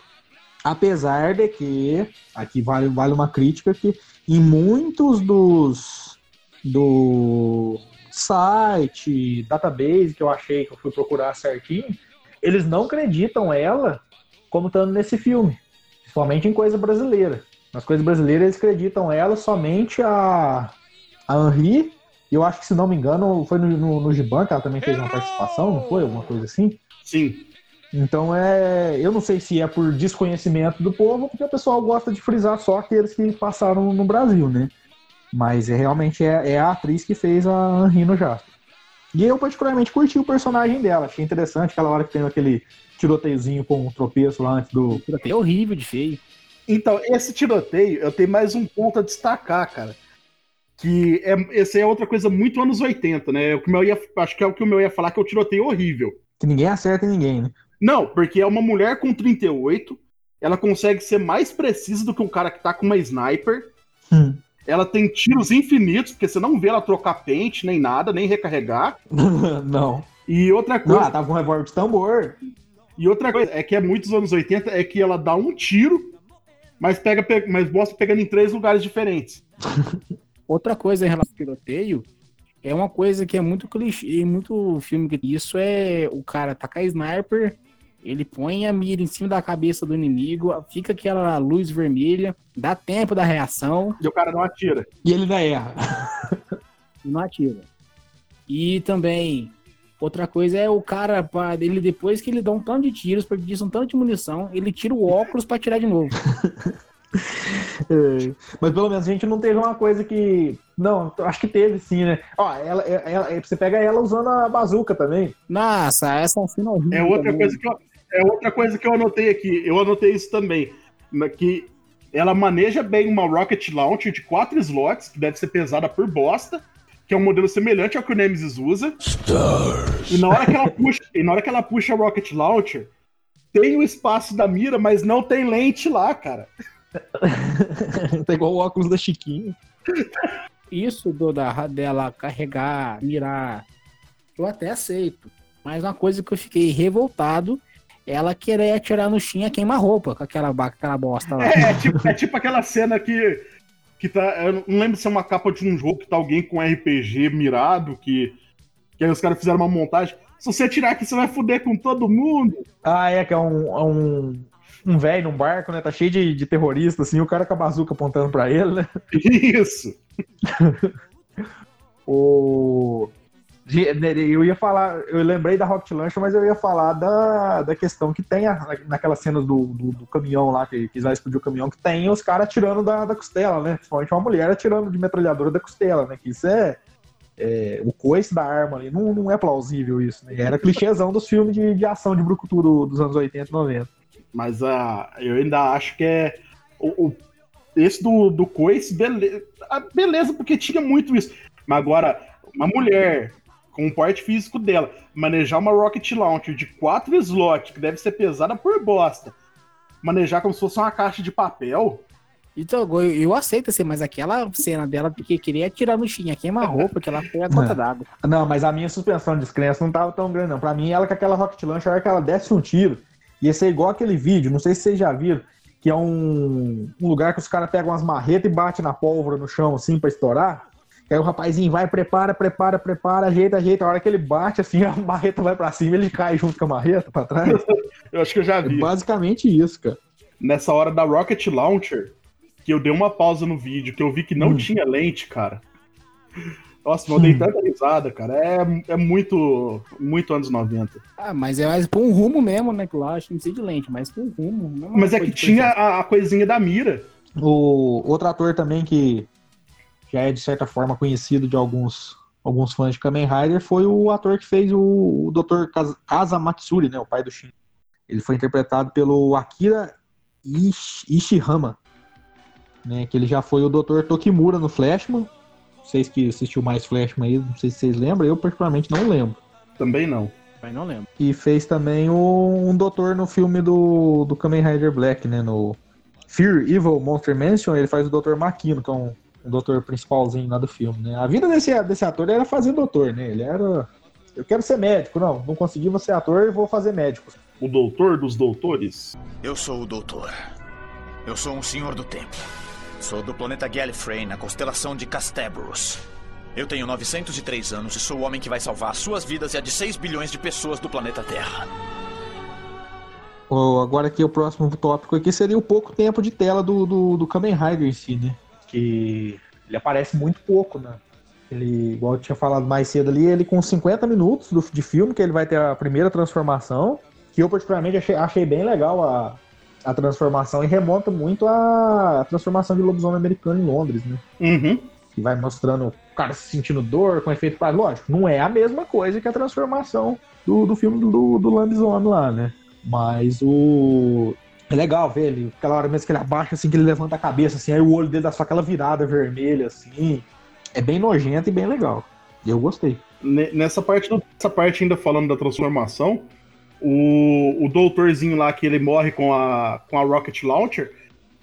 Apesar de que, aqui vale, vale uma crítica, que em muitos dos do site, database que eu achei, que eu fui procurar certinho, eles não acreditam ela como estando nesse filme. Principalmente em coisa brasileira. Nas coisas brasileiras eles acreditam ela somente a, a Henri. E eu acho que, se não me engano, foi no, no, no Giban que ela também fez uma participação, não foi? Alguma coisa assim? Sim. Então é. Eu não sei se é por desconhecimento do povo, porque o pessoal gosta de frisar só aqueles que passaram no Brasil, né? Mas é, realmente é, é a atriz que fez a Henri no Jasper. E eu particularmente curti o personagem dela, achei interessante aquela hora que tem aquele tiroteiozinho com um tropeço lá antes do. É horrível de feio. Então, esse tiroteio, eu tenho mais um ponto a destacar, cara. Que é, esse é outra coisa muito anos 80, né? O que o meu ia, acho que é o que o meu ia falar, que é o tiroteio horrível. Que ninguém acerta em ninguém, né? Não, porque é uma mulher com 38, ela consegue ser mais precisa do que um cara que tá com uma sniper. Hum. Ela tem tiros infinitos, porque você não vê ela trocar pente, nem nada, nem recarregar. (laughs) não. E outra coisa, ela tava com um revólver de tambor. e outra coisa é que é muitos anos 80, é que ela dá um tiro, mas pega, pe- mas mostra pegando em três lugares diferentes. (laughs) Outra coisa em relação ao tiroteio é uma coisa que é muito clichê, muito filme que isso é o cara tacar sniper, ele põe a mira em cima da cabeça do inimigo, fica aquela luz vermelha, dá tempo da reação E o cara não atira. E ele ainda erra. e (laughs) não atira. E também outra coisa é o cara, pá, ele depois que ele dá um tanto de tiros, desperdiça um tanto de munição, ele tira o óculos pra tirar de novo. (laughs) É, Mas pelo menos a gente não teve uma coisa que. Não, acho que teve sim, né? Ó, ela, ela- você pega ela usando a bazuca também. Nossa, essa cena horrível. É outra também. coisa que eu, é outra coisa que eu anotei aqui. Eu anotei isso também. Que ela maneja bem uma rocket launcher de quatro slots, que deve ser pesada por bosta, que é um modelo semelhante ao que o Nemesis usa. E na hora que ela puxa, e na hora que ela puxa a rocket launcher, tem o espaço da mira, mas não tem lente lá, cara. (laughs) tá igual o óculos da Chiquinho. Isso do, da, dela carregar, mirar, eu até aceito. Mas uma coisa que eu fiquei revoltado, ela querer atirar no Shin a queima-roupa com aquela, aquela bosta lá. É, é tipo, é tipo aquela cena que, que tá. Eu não lembro se é uma capa de um jogo que tá alguém com RPG mirado, que, que aí os caras fizeram uma montagem. Se você atirar aqui, você vai fuder com todo mundo. Ah, é, que é um. é um... Um velho num barco, né? Tá cheio de, de terrorista, assim, o cara com a bazuca apontando pra ele, né? (laughs) Isso. (laughs) O. Eu ia falar, eu lembrei da Rocket Launcher, mas eu ia falar da, da questão que tem a- naquela cena do, do, do caminhão lá, que, que explodir o caminhão, que tem os caras atirando da, da costela, né? Principalmente uma mulher atirando de metralhadora da costela, né? Que isso é. é, o coice da arma ali, não, não é plausível isso, né? Era clichêzão dos filmes de, de ação de Brucutu do- dos anos 80 e 90. Mas ah, eu ainda acho que é. O, o- esse do, do Coice, beleza, beleza, porque tinha muito isso. Mas agora, uma mulher com o porte físico dela, manejar uma Rocket Launcher de quatro slots, que deve ser pesada por bosta, manejar como se fosse uma caixa de papel. Então, eu, eu aceito assim, mas aquela cena dela que queria atirar no Shin a queima-roupa, que ela foi a É. d'água. Não, mas a minha suspensão de descrença não tava tão grande, não. Pra mim, ela com aquela Rocket Launcher, a hora que ela desce um tiro, Ia ser igual aquele vídeo, não sei se vocês já viram, que é um, um lugar que os caras pegam umas marretas e batem na pólvora no chão, assim, pra estourar. Aí o rapazinho vai, prepara, prepara, prepara, ajeita, ajeita. A hora que ele bate, assim, (laughs) a marreta vai pra cima, ele cai junto com a marreta pra trás. (laughs) Eu acho que eu já É vi. basicamente isso, cara. Nessa hora da Rocket Launcher, que eu dei uma pausa no vídeo, que eu vi que não Hum. tinha lente, cara. Nossa, eu dei tanta risada, cara. É, é muito, muito anos 90. Ah, mas é mais pra um rumo mesmo, né? Que lá acho que não precisa de lente, mas pra um rumo. uma Mas é que tinha a, a coisinha da mira. O outro ator também que já é de certa forma conhecido de alguns, alguns fãs de Kamen Rider foi o ator que fez o, o Dr. Kaz- Kasa Matsuri, né, o pai do Shin. Ele foi interpretado pelo Akira Ish- Ishihama, né, que ele já foi o Dr. Tokimura no Flashman. Vocês que assistiu mais Flashman aí, não sei se vocês lembram, eu particularmente não lembro. Também não. Mas não lembro. E fez também o, um doutor no filme do, do Kamen Rider Black, né? No Fear Evil Monster Mansion, ele faz o Dr. Makino, que é um, um doutor principalzinho lá do filme, né? A vida desse, desse ator era fazer doutor, né? Ele era. Eu quero ser médico, não, não consegui vou ser ator e vou fazer médico. O doutor dos doutores. Eu sou o doutor. Eu sou um senhor do tempo. Sou do planeta Gallifrey, na constelação de Castabros. Eu tenho 903 anos e sou o homem que vai salvar suas vidas e a de 6 bilhões de pessoas do planeta Terra. Ó, agora aqui o próximo tópico aqui seria o pouco tempo de tela do, do, do Kamen Rider em si, né? Que ele aparece muito pouco, né? Ele, igual eu tinha falado mais cedo ali, ele com 50 minutos do- de filme, que ele vai ter a primeira transformação, que eu particularmente achei, achei bem legal a, a transformação e remonta muito à transformação de lobisomem americano em Londres, né? Uhum. Que vai mostrando o cara se sentindo dor com efeito prático. Lógico, não é a mesma coisa que a transformação do, do filme do, do lobisomem lá, né? Mas o. É legal ver ele, aquela hora mesmo que ele abaixa, assim, que ele levanta a cabeça, assim, aí o olho dele dá só aquela virada vermelha, assim. É bem nojento e bem legal. Eu gostei. Ne- Nessa parte, nessa parte ainda falando da transformação, o, o doutorzinho lá que ele morre com a, com a Rocket Launcher,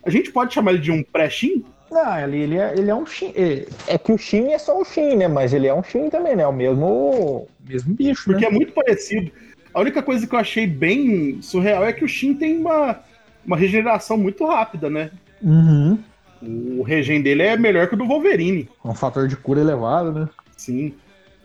a gente pode chamar ele de um pré-Shin? Não, ele, ele, é, ele é um Shin. É, é que o Shin é só o Shin, né? Mas ele é um Shin também, né? O mesmo, mesmo bicho, Porque né? é muito parecido. A única coisa que eu achei bem surreal é que o Shin tem uma, uma regeneração muito rápida, né? Uhum. O regen dele é melhor que o do Wolverine. Um fator de cura elevado, né? Sim.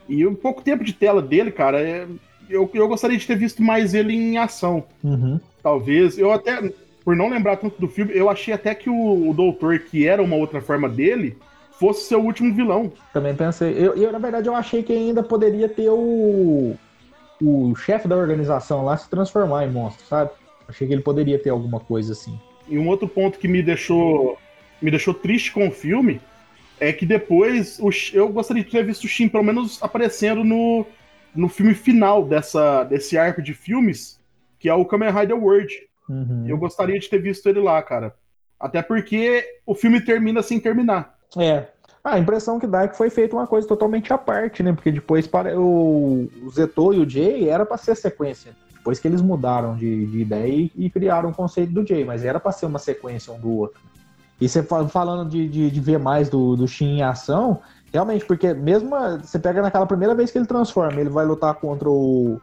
E o pouco tempo de tela dele, cara, é- eu, eu gostaria de ter visto mais ele em ação. Uhum. Talvez. Eu até, por não lembrar tanto do filme, eu achei até que o, o doutor, que era uma outra forma dele, fosse seu último vilão. Também pensei. Eu, eu, na verdade, eu achei que ainda poderia ter o. O chefe da organização lá se transformar em monstro, sabe? Achei que ele poderia ter alguma coisa assim. E um outro ponto que me deixou me deixou triste com o filme é que depois o eu gostaria de ter visto o Shin pelo menos aparecendo no, no filme final dessa, desse arco de filmes, que é o Kamen Rider World. Uhum. Eu gostaria de ter visto ele lá, cara. Até porque o filme termina sem terminar. É. Ah, a impressão que dá é que foi feita uma coisa totalmente à parte, né? Porque depois para o, o Zeto e o Jay era pra ser sequência. Depois que eles mudaram de, de ideia e, e criaram o conceito do Jay, mas era pra ser uma sequência um do outro. E você fa- falando de, de, de ver mais do, do Shin em ação, realmente, porque mesmo você pega naquela primeira vez que ele transforma, ele vai lutar contra o,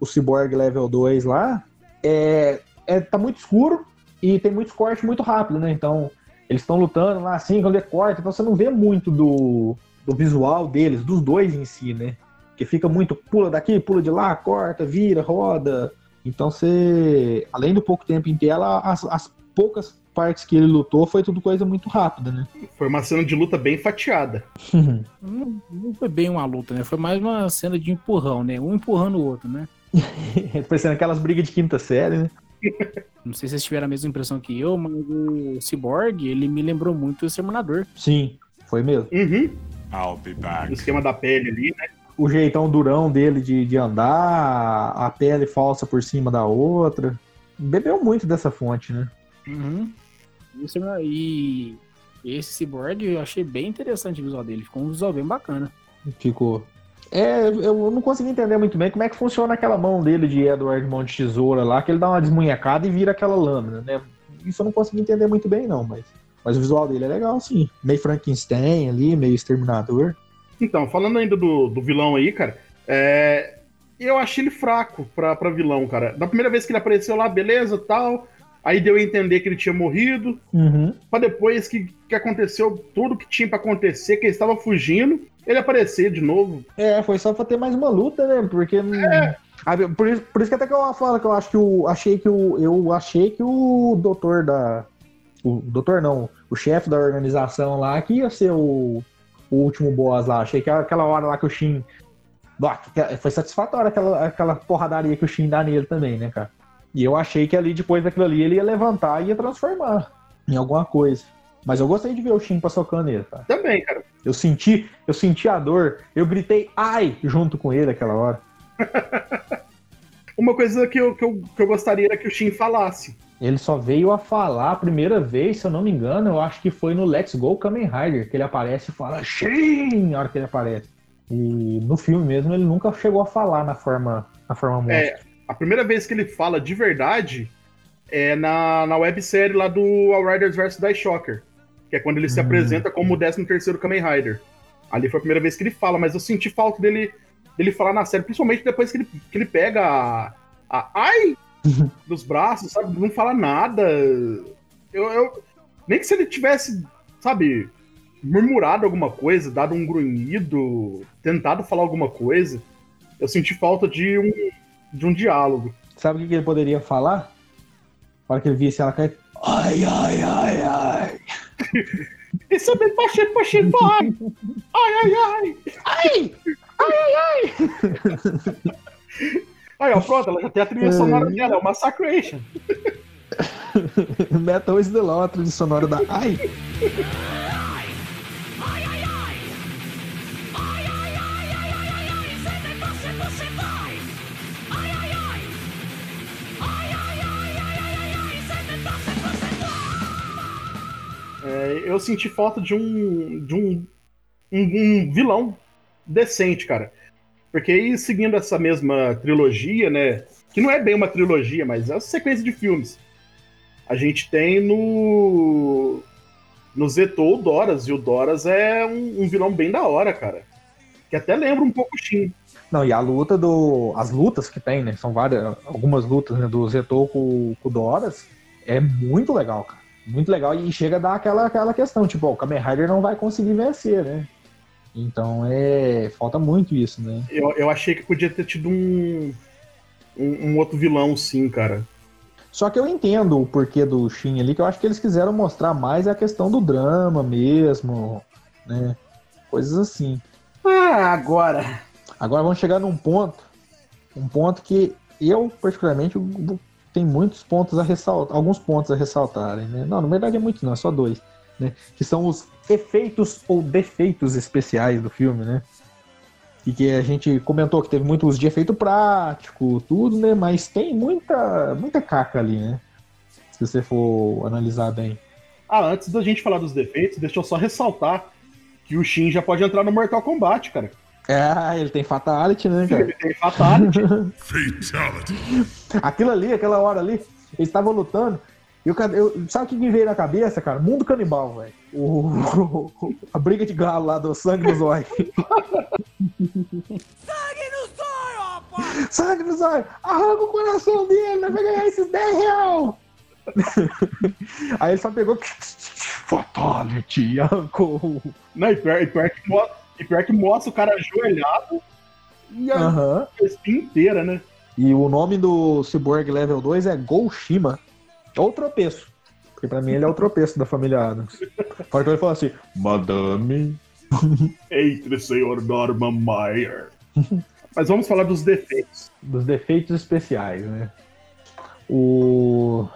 o Cyborg Level 2 lá, é, é, tá muito escuro e tem muitos cortes muito rápido, né? Então, eles estão lutando lá assim, quando ele corta, então você não vê muito do, do visual deles, dos dois em si, né? Que fica muito, pula daqui, pula de lá, corta, vira, roda. Então você, além do pouco tempo em tela, as, as poucas partes que ele lutou foi tudo coisa muito rápida, né? Foi uma cena de luta bem fatiada. (laughs) Não, não foi bem uma luta, né? Foi mais uma cena de empurrão, né? Um empurrando o outro, né? (laughs) Parecendo aquelas brigas de quinta série, né? (laughs) Não sei se vocês tiveram a mesma impressão que eu, mas o Cyborg, ele me lembrou muito o Exterminador. Sim, foi mesmo. Uhum. I'll be O back. esquema da pele ali, né? O jeitão durão dele de, de andar, a pele falsa por cima da outra. Bebeu muito dessa fonte, né? Uhum. E o Exterminador- E esse Cyborg eu achei bem interessante o visual dele. Ficou um visual bem bacana. Ficou. É, eu não consegui entender muito bem como é que funciona aquela mão dele de Edward de Tesoura lá, que ele dá uma desmunhecada e vira aquela lâmina, né? Isso eu não consegui entender muito bem, não, mas, mas o visual dele é legal, sim. Meio Frankenstein ali, meio Exterminador. Então, falando ainda do, do vilão aí, cara, é, eu achei ele fraco pra, pra vilão, cara. Da primeira vez que ele apareceu lá, beleza, tal. Aí deu a entender que ele tinha morrido. Uhum. Pra depois que, que aconteceu tudo que tinha pra acontecer, que ele estava fugindo, ele aparecer de novo. É, foi só pra ter mais uma luta, né? Porque. não- Ah, Por isso, por isso que até que eu falo que eu acho que o. Achei que o. Eu achei que o doutor da. O doutor não, o chefe da organização lá que ia ser o, o último boss lá. Achei que aquela hora lá que o Shin. Bah, que- Foi satisfatória aquela, aquela porradaria que o Shin dá nele também, né, cara? E eu achei que ali, depois daquilo ali, ele ia levantar e ia transformar em alguma coisa. Mas eu gostei de ver o Shin socando ele, cara. Também, cara. Eu senti, eu senti a dor, eu gritei ai junto com ele aquela hora. (laughs) Uma coisa que eu, que eu, que eu gostaria era que o Shin falasse. Ele só veio a falar a primeira vez, se eu não me engano, eu acho que foi no Let's Go Kamen Rider, que ele aparece e fala Shin na hora que ele aparece. E no filme mesmo ele nunca chegou a falar na forma, na forma monstro. É, a primeira vez que ele fala de verdade é na, na websérie lá do All Riders vs. Die Shocker. Que é quando ele se Hum. apresenta como o 13º Kamen Rider. Ali foi a primeira vez que ele fala, mas eu senti falta dele, dele falar na série, principalmente depois que ele, que ele pega a, a ai (laughs) dos braços, sabe? Não fala nada. Eu, eu- nem que se ele tivesse, sabe, murmurado alguma coisa, dado um grunhido, tentado falar alguma coisa, eu senti falta de um, de um diálogo. Sabe o que que ele poderia falar? Na hora que ele visse ela cair. Ai, ai, ai, ai. (laughs) É bem pache, pache, vai! (laughs) Ai, ai, ai! Ai! Aí, ó, pronto, ela já tem a trilha sonora dela, é o Massacration. (laughs) Metal is the law, a trilha sonora da Ai. É, eu senti falta de um. de um, um, um vilão decente, cara. Porque aí, seguindo essa mesma trilogia, né? Que não é bem uma trilogia, mas é uma sequência de filmes. A gente tem no. No Zetou o Doras, e o Doras é um, um vilão bem da hora, cara. Que até lembra um pouco o Shin. Não, e a luta do. As lutas que tem, né? São várias. Algumas lutas né, do Zetou com, com o Doras. É muito legal, cara. Muito legal. E chega a dar aquela, aquela questão, tipo, ó, o Kamen Rider não vai conseguir vencer, né? Então é. Falta muito isso, né? Eu, eu achei que podia ter tido um, um, um outro vilão, sim, cara. Só que eu entendo o porquê do Shin ali, que eu acho que eles quiseram mostrar mais a questão do drama mesmo, né? Coisas assim. Ah, agora. Agora vamos chegar num ponto, um ponto que eu, particularmente, tem muitos pontos a ressaltar, alguns pontos a ressaltarem, né? Não, na verdade é muitos não, é só dois, né? Que são os efeitos ou defeitos especiais do filme, né? E que a gente comentou que teve muito uso de efeito prático, tudo, né? Mas tem muita, muita caca ali, né? Se você for analisar bem. Ah, antes da gente falar dos defeitos, deixa eu só ressaltar que o Shin já pode entrar no Mortal Kombat, cara. Ah, ele tem fatality, né, cara? Ele tem (laughs) Fatality. Aquilo ali, aquela hora ali, eles estavam lutando. Eu, eu, sabe o que me veio na cabeça, cara? Mundo canibal, velho. A briga de galo lá do sangue no zóio. Sangue no zóio! Arranca o coração dele, nós vai ganhar esses 10 real! Aí ele só pegou. Fatality, arrancou. Não, e pior, e pior que mostra, e pior que mostra o cara ajoelhado e a Aham. espinha inteira, né? E o nome do Cyborg Level 2 é Golshima. Ou tropeço. Porque pra mim ele é o tropeço da família Adams. Fora que ele fala assim, Madame. Entre senhor Norman Meyer. Mas vamos falar dos defeitos. Dos defeitos especiais, né? O.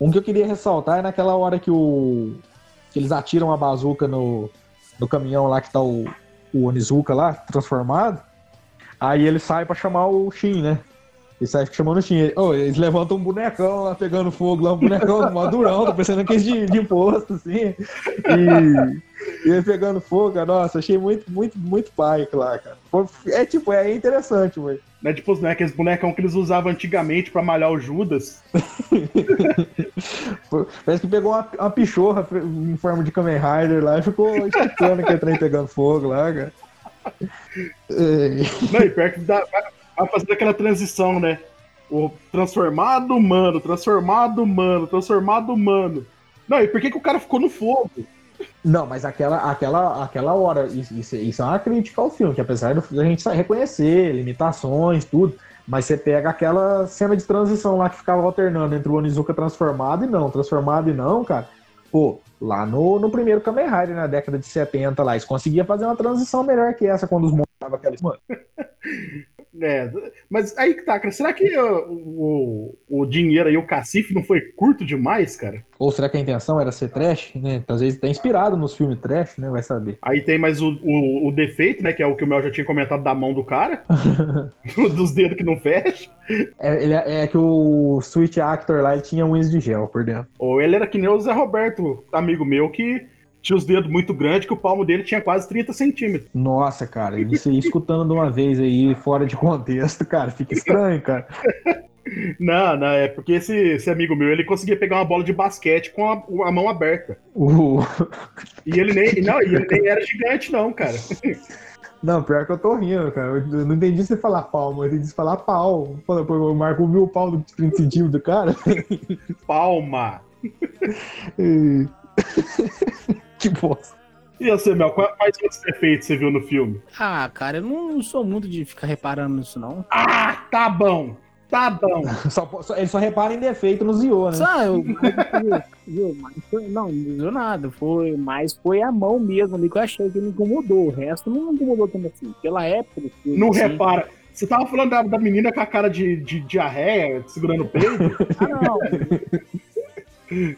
Um que eu queria ressaltar é naquela hora que o. que eles atiram a bazuca no, no caminhão lá que tá o, o Onizuka lá, transformado. Aí ele sai pra chamar o Shin, né? Ele sai chamando o Shin. Oh, eles levantam um bonecão lá pegando fogo lá, um bonecão (laughs) mó durão, tá parecendo aqueles de, de imposto, assim. E, e ele pegando fogo, cara, nossa, achei muito, muito, muito pai lá, cara. É tipo, é interessante, velho. Né? Tipo, né, aqueles bonecão que eles usavam antigamente pra malhar o Judas. (laughs) Parece que pegou uma, uma pichorra em forma de Kamen Rider lá e ficou escutando aquele trem pegando fogo lá, cara. É, Não, e pior que dá, vai fazendo aquela transição, né? O transformado humano, transformado humano, transformado humano. Não, e por que, que o cara ficou no fogo? Não, mas aquela, aquela, aquela hora, isso, isso, isso é uma crítica ao filme, que apesar da gente reconhecer limitações, tudo, mas você pega aquela cena de transição lá que ficava alternando entre o Onizuka transformado e não, transformado e não, cara. Pô, lá no, no primeiro Kamen Rider, na década de 70 lá, eles conseguiam fazer uma transição melhor que essa quando os montavam aqueles. Mano, (laughs) É, mas aí que tá, cara. Será que uh, o, o dinheiro aí, o cacife, não foi curto demais, cara? ou será que a intenção era ser trash, né? Às vezes tá inspirado nos filmes trash, né? Vai saber. Aí tem mais o, o, o defeito, né? Que é o que o Mel já tinha comentado da mão do cara. (laughs) dos dedos que não fecham. É, ele é, é que o Switch Actor lá ele tinha unhas de gel por dentro. Ou ele era que nem o Zé Roberto, amigo meu, que tinha os dedos muito grandes, que o palmo dele tinha quase 30 centímetros. Nossa, cara, isso aí escutando de uma vez aí, fora de contexto, cara, fica estranho, cara. (laughs) Não, não, é porque esse, esse amigo meu, ele conseguia pegar uma bola de basquete com a, a mão aberta. O... E ele nem, não, e ele nem era gigante, não, cara. (laughs) Não, pior que eu tô rindo, cara. Eu não entendi você falar palmo, eu entendi você falar pau. O Marco viu o pau do 30 centímetros do cara. Palma. (laughs) Que bosta. E você, Mel, qual- quais outros defeitos você viu no filme? Ah, cara, eu não sou muito de ficar reparando nisso, não. Ah, tá bom. Tá bom. (laughs) Só, só- ele só repara em defeito no Zio, né? Só, eu, mas, viu, mas foi- não, não viu nada. Foi, mas foi a mão mesmo ali que eu achei que me incomodou. O resto não me incomodou tanto assim. Pela época. filme, Não assim, repara. Você tava falando da, da menina com a cara de, de diarreia, segurando o peito, Ah, não.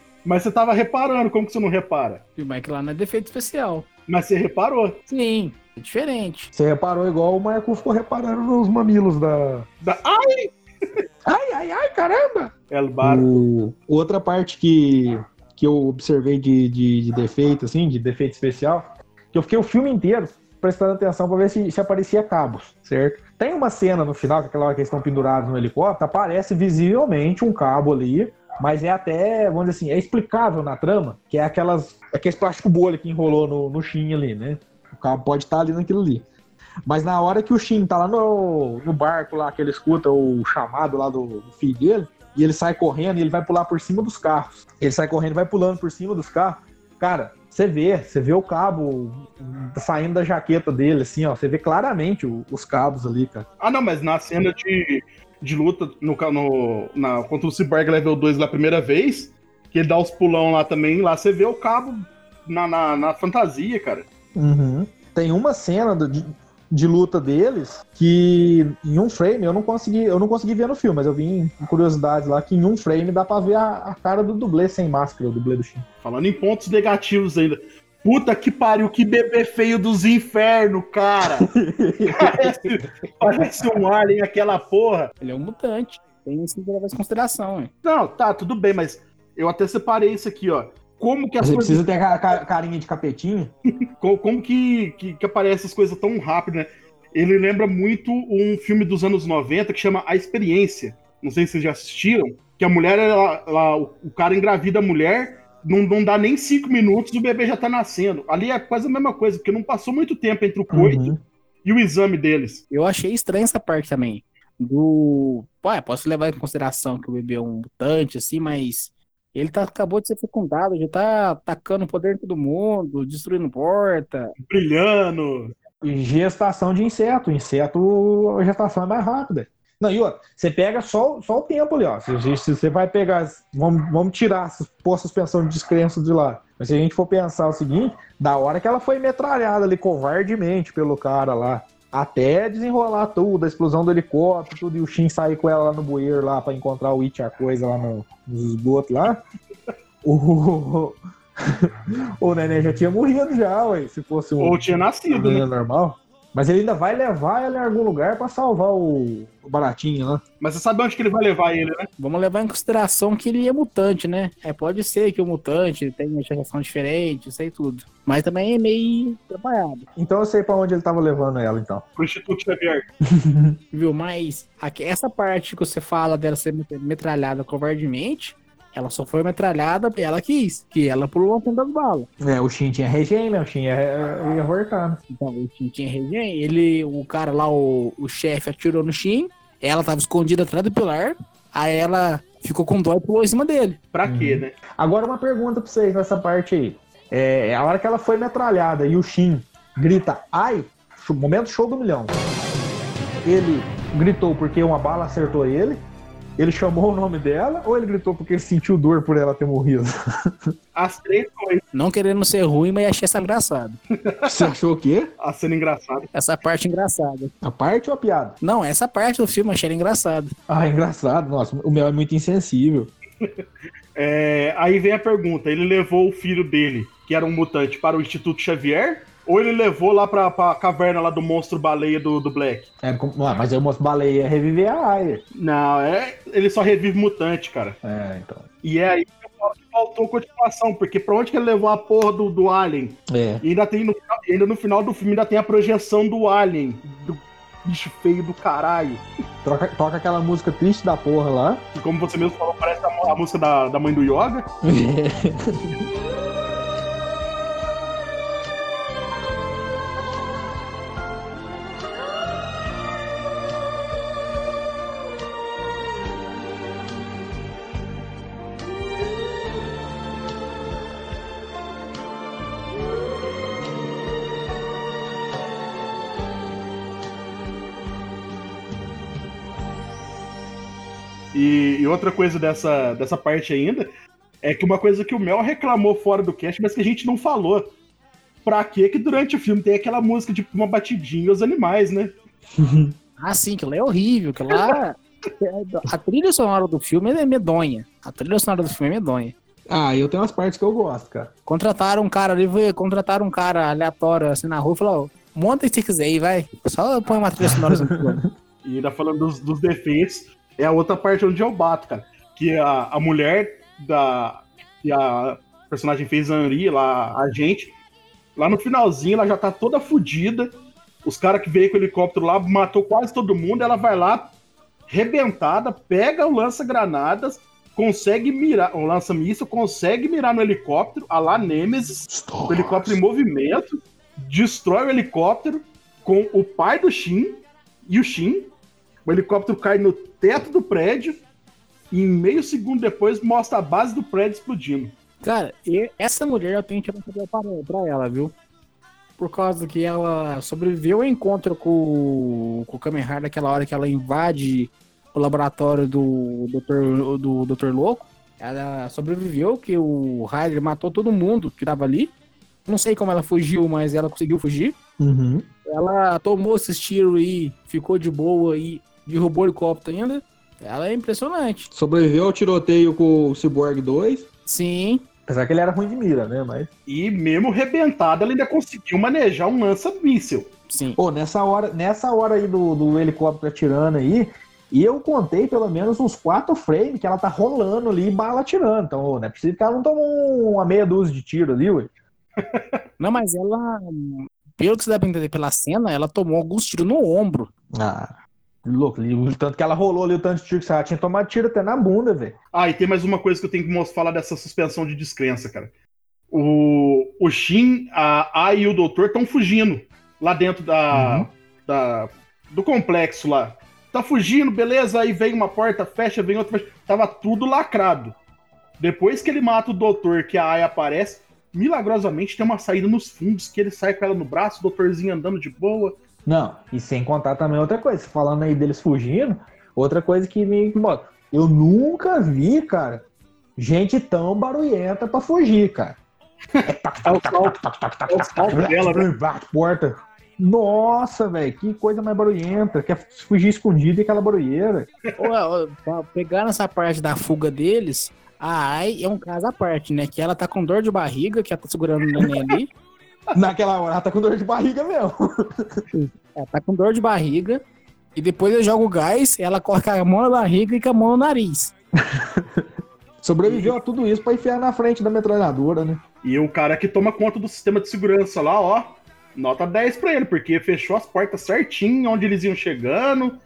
(laughs) mas você tava reparando, como que você não repara? Mas que lá não é defeito especial. Mas você reparou. Sim, é diferente. Você reparou igual o Marco ficou reparando nos mamilos da. Da... Ai, Ai, ai, ai, caramba! El Bar. O- Outra parte que, que eu observei de, de, de defeito, assim, de defeito especial, que eu fiquei o filme inteiro prestando atenção pra ver se, se aparecia cabos, certo? Tem uma cena no final, que é aquela hora que eles estão pendurados no helicóptero, aparece visivelmente um cabo ali, mas é até, vamos dizer assim, é explicável na trama, que é aquelas, aqueles plástico bolha que enrolou no, no Shin ali, né? O cabo pode estar ali naquilo ali. Mas na hora que o Shin tá lá no, no barco lá, que ele escuta o chamado lá do, do filho dele, e ele sai correndo e ele vai pular por cima dos carros. Ele sai correndo e vai pulando por cima dos carros. Cara, você vê, você vê o cabo saindo da jaqueta dele, assim, ó. Você vê claramente o- os cabos ali, cara. Ah, não, mas na cena de, de luta no, no, na, contra o Cyborg Level 2 lá a primeira vez, que ele dá os pulão lá também, lá você vê o cabo na, na, na fantasia, cara. Tem uma cena do- de, de luta deles que em um frame eu não consegui, eu não consegui ver no filme, mas eu vi em, curiosidades lá que em um frame dá pra ver a, a cara do dublê sem máscara, o dublê do Shin. Falando em pontos negativos ainda. Puta que pariu, que bebê feio dos infernos, cara! parece, (laughs) parece um alien aquela porra. Ele é um mutante. Tem isso que levar em consideração, hein? Não, tá, tudo bem, mas eu até separei isso aqui, ó. Como que as Você coisas precisa ter a ca- carinha de capetinho. (laughs) Co- Como que, que, que aparece essas coisas tão rápido, né? Ele lembra muito um filme dos anos 90 que chama A Experiência. Não sei se vocês já assistiram. Que a mulher, ela, ela- o o cara engravida a mulher, não, não dá nem cinco minutos, o bebê já tá nascendo. Ali é quase a mesma coisa, porque não passou muito tempo entre o coito Uhum. e o exame deles. Eu achei estranha essa parte também. Do. Pô, posso levar em consideração que o bebê é um mutante, assim, mas ele tá, acabou de ser fecundado, já tá atacando o poder em todo mundo, destruindo porta. Brilhando. E gestação de inseto. Inseto, a gestação é mais rápida. Não, e ó, você pega só, só o tempo ali, ó. Se, se- você vai pegar. Vamos, vamos tirar, pôr a suspensão de descrença de lá. Mas se a gente for pensar o seguinte, da hora que ela foi metralhada ali covardemente pelo cara lá, até desenrolar tudo, a explosão do helicóptero, tudo, e o Shin sair com ela lá no bueiro lá pra encontrar o It, a coisa lá no, nos esgotos lá. (laughs) O, (laughs) o neném já tinha morrido já, ué, se fosse um. Ou tinha nascido, né? Menina normal. Mas ele ainda vai levar ela em algum lugar pra salvar o, o baratinho lá. Mas você sabe onde que ele vai levar ele, né? Vamos levar em consideração que ele é mutante, né? É, pode ser que o mutante tenha uma geração diferente, isso aí tudo. Mas também é meio trabalhado, Então eu sei pra onde ele tava levando ela, então. Pro Instituto Xavier. (laughs) viu? Mas aqui- essa parte que você fala dela ser met- metralhada covardemente Ela só foi metralhada porque ela quis, que ela pulou ponta das balas. É, o Shin tinha regen, né? O Shin ia, ia voltar. né? Então, o Shin tinha regen. Ele, o cara lá, o, o chefe, atirou no Shin. Ela tava escondida atrás do pilar. Aí ela ficou com dó e pulou em cima dele. Pra Uhum. quê, né? Agora uma pergunta pra vocês nessa parte aí. É, a hora que ela foi metralhada e o Shin grita, ai, momento show do milhão. Ele gritou porque uma bala acertou ele, ele chamou o nome dela, ou ele gritou porque ele sentiu dor por ela ter morrido? (laughs) As três coisas. Não querendo ser ruim, mas achei essa engraçada. Você achou o quê? A cena engraçada. Essa parte engraçada. A parte ou a piada? Não, essa parte do filme achei ela engraçada. Ah, engraçado. Nossa, o meu é muito insensível. (laughs) É, aí vem a pergunta: ele levou o filho dele, que era um mutante, para o Instituto Xavier? Ou ele levou lá pra, pra caverna lá do monstro baleia do, do Black? É, mas aí o moço baleia ia reviver a Aya. Não, é, ele só revive mutante, cara. É, então. E é aí que faltou continuação, porque pra onde que ele levou a porra do, do Alien? É. E ainda tem no, final- ainda no final do filme ainda tem a projeção do Alien, do bicho feio do caralho. Troca, toca aquela música triste da porra lá. Que como você mesmo falou, parece a, a música da, da mãe do Yoga. E, (laughs) outra coisa dessa, dessa parte ainda é que uma coisa que o Mel reclamou fora do cast, mas que a gente não falou. Pra quê que durante o filme tem aquela música de uma batidinha aos animais, né? (laughs) Ah, sim, aquilo é horrível. Aquilo lá. A trilha sonora do filme é medonha. A trilha sonora do filme é medonha. ah, eu tenho umas partes que eu gosto, cara. Contrataram um cara ali, contrataram um cara aleatório assim na rua e falou: "Ó, monta se quiser aí, vai. Só põe uma trilha sonora (laughs) no filme. E ainda falando dos, dos defeitos, é a outra parte onde eu bato, cara. Que a, a mulher da. que a personagem fez a Henri, lá, a gente. Lá no finalzinho, ela já tá toda fodida. Os caras que veio com o helicóptero lá matou quase todo mundo. Ela vai lá, rebentada, pega o lança-granadas, consegue mirar, o lança-míssil, consegue mirar no helicóptero, a lá Nemesis, o helicóptero em movimento, destrói o helicóptero com o pai do Shin e o Shin. O helicóptero cai no teto do prédio e em meio segundo depois mostra a base do prédio explodindo. Cara, e essa mulher eu tenho que um pra, pra ela, viu? Por causa que ela sobreviveu ao encontro com, com o Kamen Rider naquela hora que ela invade o laboratório do Dr. do Dr. Louco. Ela sobreviveu, que o Rider matou todo mundo que tava ali. Não sei como ela fugiu, mas ela conseguiu fugir. Uhum. Ela tomou esses tiros e ficou de boa e derrubou o helicóptero ainda. Ela é impressionante. Sobreviveu ao tiroteio com o Cyborg 2. Sim, Apesar que ele era ruim de mira, né? Mas. E mesmo rebentada, ela ainda conseguiu manejar um lança-míssil. sim. Pô, nessa hora, nessa hora aí do, do helicóptero atirando aí, e eu contei pelo menos uns quatro frames que ela tá rolando ali e bala atirando. Então, não é possível que ela não tomou uma meia dúzia de tiro ali, ué. (laughs) Não, mas ela, pelo que você dá pra entender pela cena, ela tomou alguns tiros no ombro. Ah, louco. O tanto que ela rolou ali, o tanto de tiro que ela tinha tomado tiro até na bunda, velho. Ah, e tem mais uma coisa que eu tenho que falar dessa suspensão de descrença, cara. O, o Shin, a A e o Doutor estão fugindo lá dentro da, Uhum. da- do complexo lá. Tá fugindo, beleza? Aí vem uma porta, fecha, vem outra, fecha. Tava tudo lacrado. Depois que ele mata o Doutor, que a Aya aparece, milagrosamente tem uma saída nos fundos, que ele sai com ela no braço, o Doutorzinho andando de boa. Não, e sem contar também outra coisa, falando aí deles fugindo, outra coisa que me incomoda. Eu nunca vi, cara, gente tão barulhenta pra fugir, cara. É é o salto dela, né? Bate porta. Nossa, velho, que coisa mais barulhenta. Quer fugir escondido e aquela barulheira. Pra pegar nessa parte da fuga deles, a Ai é um caso à parte, né? Que ela tá com dor de barriga, que ela tá segurando o neném ali. Naquela hora, ela tá com dor de barriga mesmo. Ela tá com dor de barriga. E depois ele joga o gás, ela coloca a mão na barriga e com a mão no nariz. (laughs) Sobreviveu a tudo isso pra enfiar na frente da metralhadora, né? E o cara que toma conta do sistema de segurança lá, ó, nota 10 pra ele, porque fechou as portas certinho, onde eles iam chegando,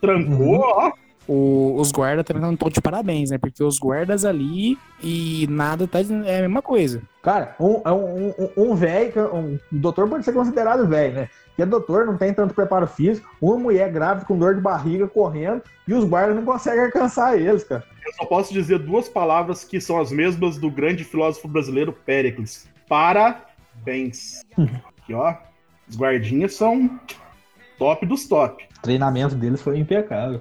trancou, Uhum. ó. O- os guardas também não estão de parabéns, né? Porque os guardas ali e nada tá é a mesma coisa. Cara, um, é um, um, um velho, que- um doutor pode ser considerado velho, né? Porque doutor não tem tanto preparo físico, uma mulher grávida com dor de barriga correndo e os guardas não conseguem alcançar eles, cara. Eu só posso dizer duas palavras que são as mesmas do grande filósofo brasileiro Péricles. Parabéns. (laughs) Aqui, ó. Os guardinhas são top dos top. O treinamento deles foi impecável.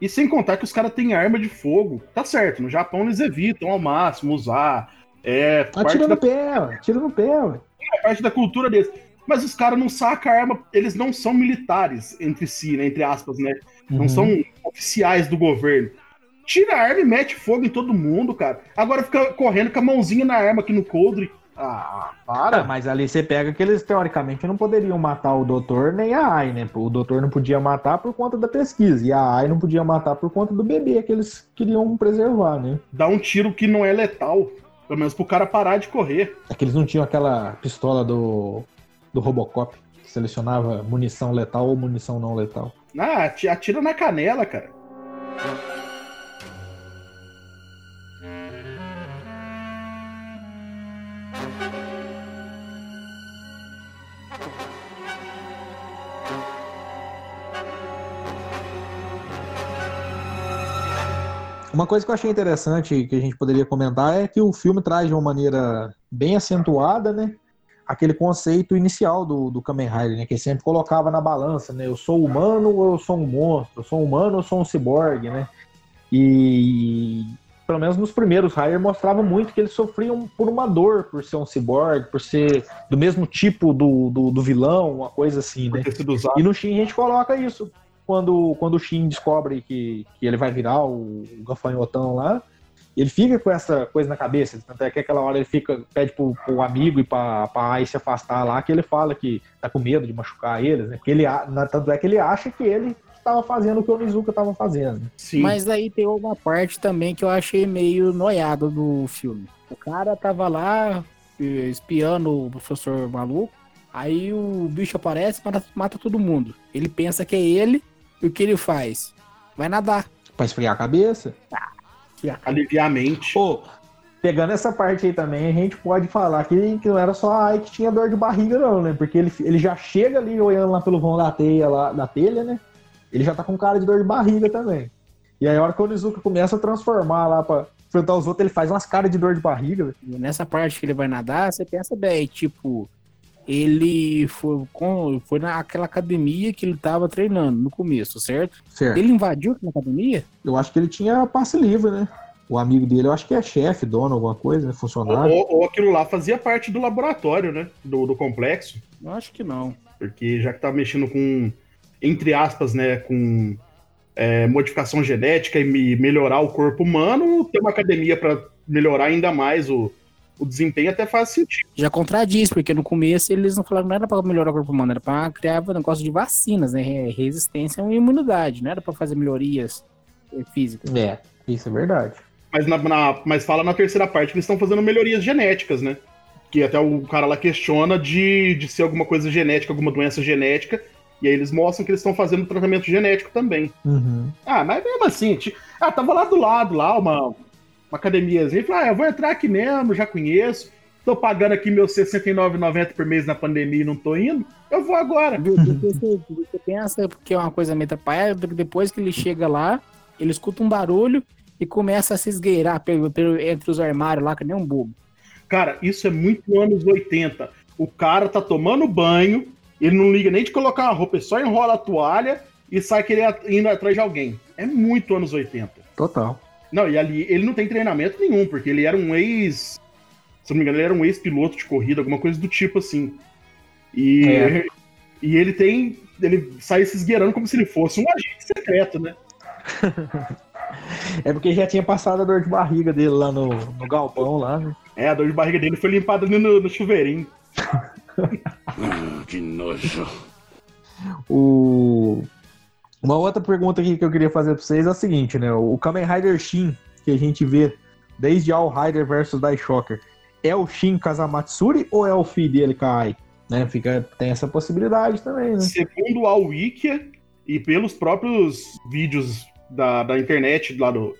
E sem contar que os caras têm arma de fogo. Tá certo, no Japão eles evitam ao máximo usar. É parte Atira da, no pé, ué, atira no pé, é parte da cultura deles. Mas os caras não sacam arma, eles não são militares entre si, né? Entre aspas, né? Não Uhum. são oficiais do governo. Tira a arma e mete fogo em todo mundo, cara. Agora fica correndo com a mãozinha na arma aqui no coldre. Ah, para. mas ali você pega que eles teoricamente não poderiam matar o doutor nem a AI, né? O doutor não podia matar por conta da pesquisa e a AI não podia matar por conta do bebê que eles queriam preservar, né? Dá um tiro que não é letal. Pelo menos pro cara parar de correr. É que eles não tinham aquela pistola do, do Robocop que selecionava munição letal ou munição não letal. Ah, ati- atira na canela, cara. Uma coisa que eu achei interessante que a gente poderia comentar é que o filme traz de uma maneira bem acentuada, né? Aquele conceito inicial do, do Kamen Rider, né? Que ele sempre colocava na balança, né? Eu sou humano ou eu sou um monstro? Eu sou humano ou eu sou um ciborgue, né? E pelo menos nos primeiros Rider mostrava muito que eles sofriam por uma dor por ser um ciborgue, por ser do mesmo tipo do, do, do vilão, uma coisa assim, né? E no Shin a gente coloca isso. Quando, quando o Shin descobre que, que ele vai virar o, o gafanhotão lá, ele fica com essa coisa na cabeça. Tanto é que aquela hora ele fica, pede pro, pro amigo e pra, pra Ai se afastar lá, que ele fala que tá com medo de machucar eles, né? Porque ele, tanto é que ele acha que ele estava fazendo o que o Mizuka estava fazendo. Sim. Mas aí tem uma parte também que eu achei meio noiada do filme. O cara tava lá eh, espiando o professor maluco, aí o bicho aparece e mata, mata todo mundo. Ele pensa que é ele, o que ele faz? Vai nadar. Pra esfriar a cabeça. Aliviar a mente. Pô, pegando essa parte aí também, a gente pode falar que, que não era só a Ai que tinha dor de barriga, não, né? Porque ele, ele já chega ali olhando lá pelo vão da teia, lá, da telha, né? Ele já tá com cara de dor de barriga também. E aí, a hora que o Onizuka começa a transformar lá pra enfrentar os outros, ele faz umas caras de dor de barriga, velho. Nessa parte que ele vai nadar, você pensa bem, tipo, ele foi, com, foi naquela academia que ele tava treinando no começo, certo? Certo. Ele invadiu aquela academia? Eu acho que ele tinha passe livre, né? O amigo dele, eu acho que é chefe, dono, alguma coisa, né? Ou, Funcionário. ou- ou aquilo lá fazia parte do laboratório, né? Do, do complexo. Eu acho que não. Porque já que tá mexendo com, entre aspas, né? Com é, modificação genética e me- melhorar o corpo humano, ter uma academia pra melhorar ainda mais o, o desempenho até faz sentido. Já contradiz, porque no começo eles não falaram que não era pra melhorar o corpo humano, era pra criar um negócio de vacinas, né? Re- Resistência e imunidade, não era pra fazer melhorias eh, físicas. É, isso é verdade. Mas, na, na- mas fala na terceira parte que eles estão fazendo melhorias genéticas, né? Que até o cara lá questiona de, de ser alguma coisa genética, alguma doença genética. E aí eles mostram que eles estão fazendo tratamento genético também. Uhum. Ah, mas mesmo assim, ti- ah, tava lá do lado, lá, uma, uma academiazinha. Falei, ah, eu vou entrar aqui mesmo, já conheço. Tô pagando aqui meus R$ 69,90 por mês na pandemia e não tô indo. Eu vou agora. Você, você pensa que é uma coisa metapaia, porque depois que ele chega lá, ele escuta um barulho e começa a se esgueirar pelo, pelo- entre os armários lá, que nem um bobo. Cara, isso é muito anos 80. O cara tá tomando banho, ele não liga nem de colocar uma roupa, ele só enrola a toalha e sai querer indo atrás de alguém. É muito anos 80. Total. Não, e ali ele não tem treinamento nenhum, porque ele era um ex. Se não me engano, ele era um ex-piloto de corrida, alguma coisa do tipo assim. E, É. e ele tem. Ele sai se esgueirando como se ele fosse um agente secreto, né? (laughs) É porque já tinha passado a dor de barriga dele lá no, no galpão lá, né? É, a dor de barriga dele foi limpada ali no, no chuveirinho. (laughs) Que nojo. O... Uma outra pergunta aqui que eu queria fazer pra vocês é a seguinte, né? O Kamen Rider Shin, que a gente vê desde All Rider versus Daishocker, é o Shin Kazamatsuri ou é o filho dele, Kai? Né? Fica, tem essa possibilidade também, né? Segundo a Wikia e pelos próprios vídeos da, da internet, lá do,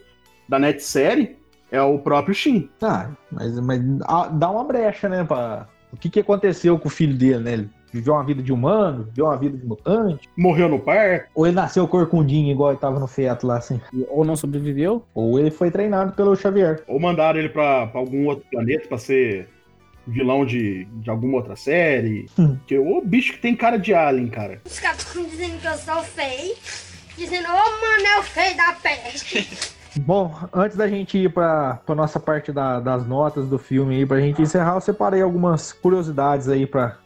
da net série, é o próprio Shin. Ah, mas, mas ah, dá uma brecha, né? Pra... O que, que aconteceu com o filho dele, né? Ele viveu uma vida de humano, viveu uma vida de mutante, Morreu no parto. ou ele nasceu corcundinho igual ele tava no feto lá, assim. Ou não sobreviveu. Ou ele foi treinado pelo Xavier. Ou mandaram ele pra, pra algum outro planeta pra ser vilão de, de alguma outra série. Hum. Porque o bicho que tem cara de alien, cara. Os caras ficam dizendo que eu sou feio. Dizendo, ô mano, é o feio da peste. (laughs) Bom, antes da gente ir pra, pra nossa parte da- das notas do filme aí, pra gente encerrar, eu separei algumas curiosidades aí pra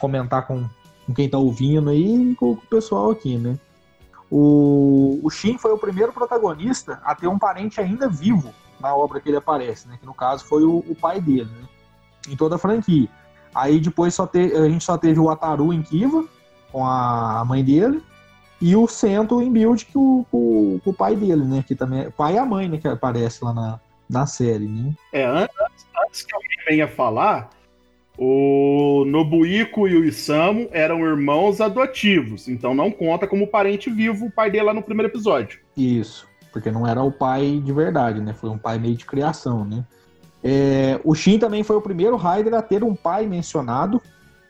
comentar com, com quem tá ouvindo aí e com, o pessoal aqui, né? O, o Shin foi o primeiro protagonista a ter um parente ainda vivo na obra que ele aparece, né? Que no caso foi o, o pai dele, né? Em toda a franquia. Aí depois só te, a gente só teve o Ataru em Kiva, com a mãe dele, e o Sento em Build com, com- com o pai dele, né? Que também é o pai e a mãe, né? Que aparece lá na, na série, né? É, an- antes, antes que alguém venha falar, o Nobuiko e o Isamu eram irmãos adotivos, então não conta como parente vivo o pai dele lá no primeiro episódio. Isso, porque não era o pai de verdade, né? Foi um pai meio de criação, né? É, o Shin também foi o primeiro Raider a ter um pai mencionado,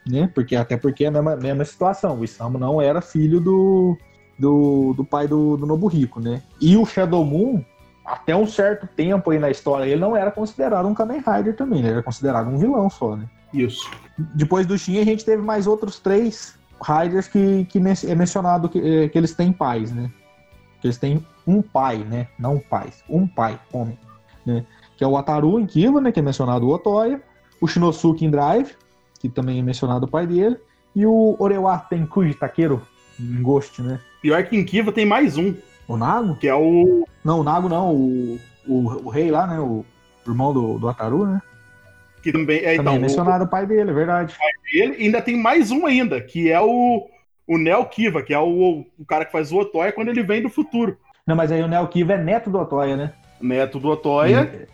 né? Porque até porque é a mesma, mesma situação. O Isamu não era filho do, do, do pai do, do Nobuhiko, né? E o Shadow Moon, até um certo tempo aí na história, ele não era considerado um Kamen Rider também, ele era considerado um vilão só, né? Isso. Depois do Shin, a gente teve mais outros três Riders que, que é mencionado que, eh, que eles têm pais, né? Que eles têm um pai, né? Não pais, um pai, homem, né? Que é o Ataru em Kiva, né? Que é mencionado o Otoya. O Shinosuke em Drive, que também é mencionado o pai dele. E o Orewa Tenkuji Takeru em Ghost, né? Pior que em Kiva tem mais um, O Nago? que é o. Não, o Nago não, o, o, o rei lá, né? O irmão do, do Ataru, né? Que também é, Também então, é o- mencionado o pai dele, é verdade. ele ainda tem mais um ainda, que é o. O Neo Kiva, que é o, o cara que faz o Otoya quando ele vem do futuro. Não, mas aí o Neo Kiva é neto do Otoya, né? Neto do Otoya.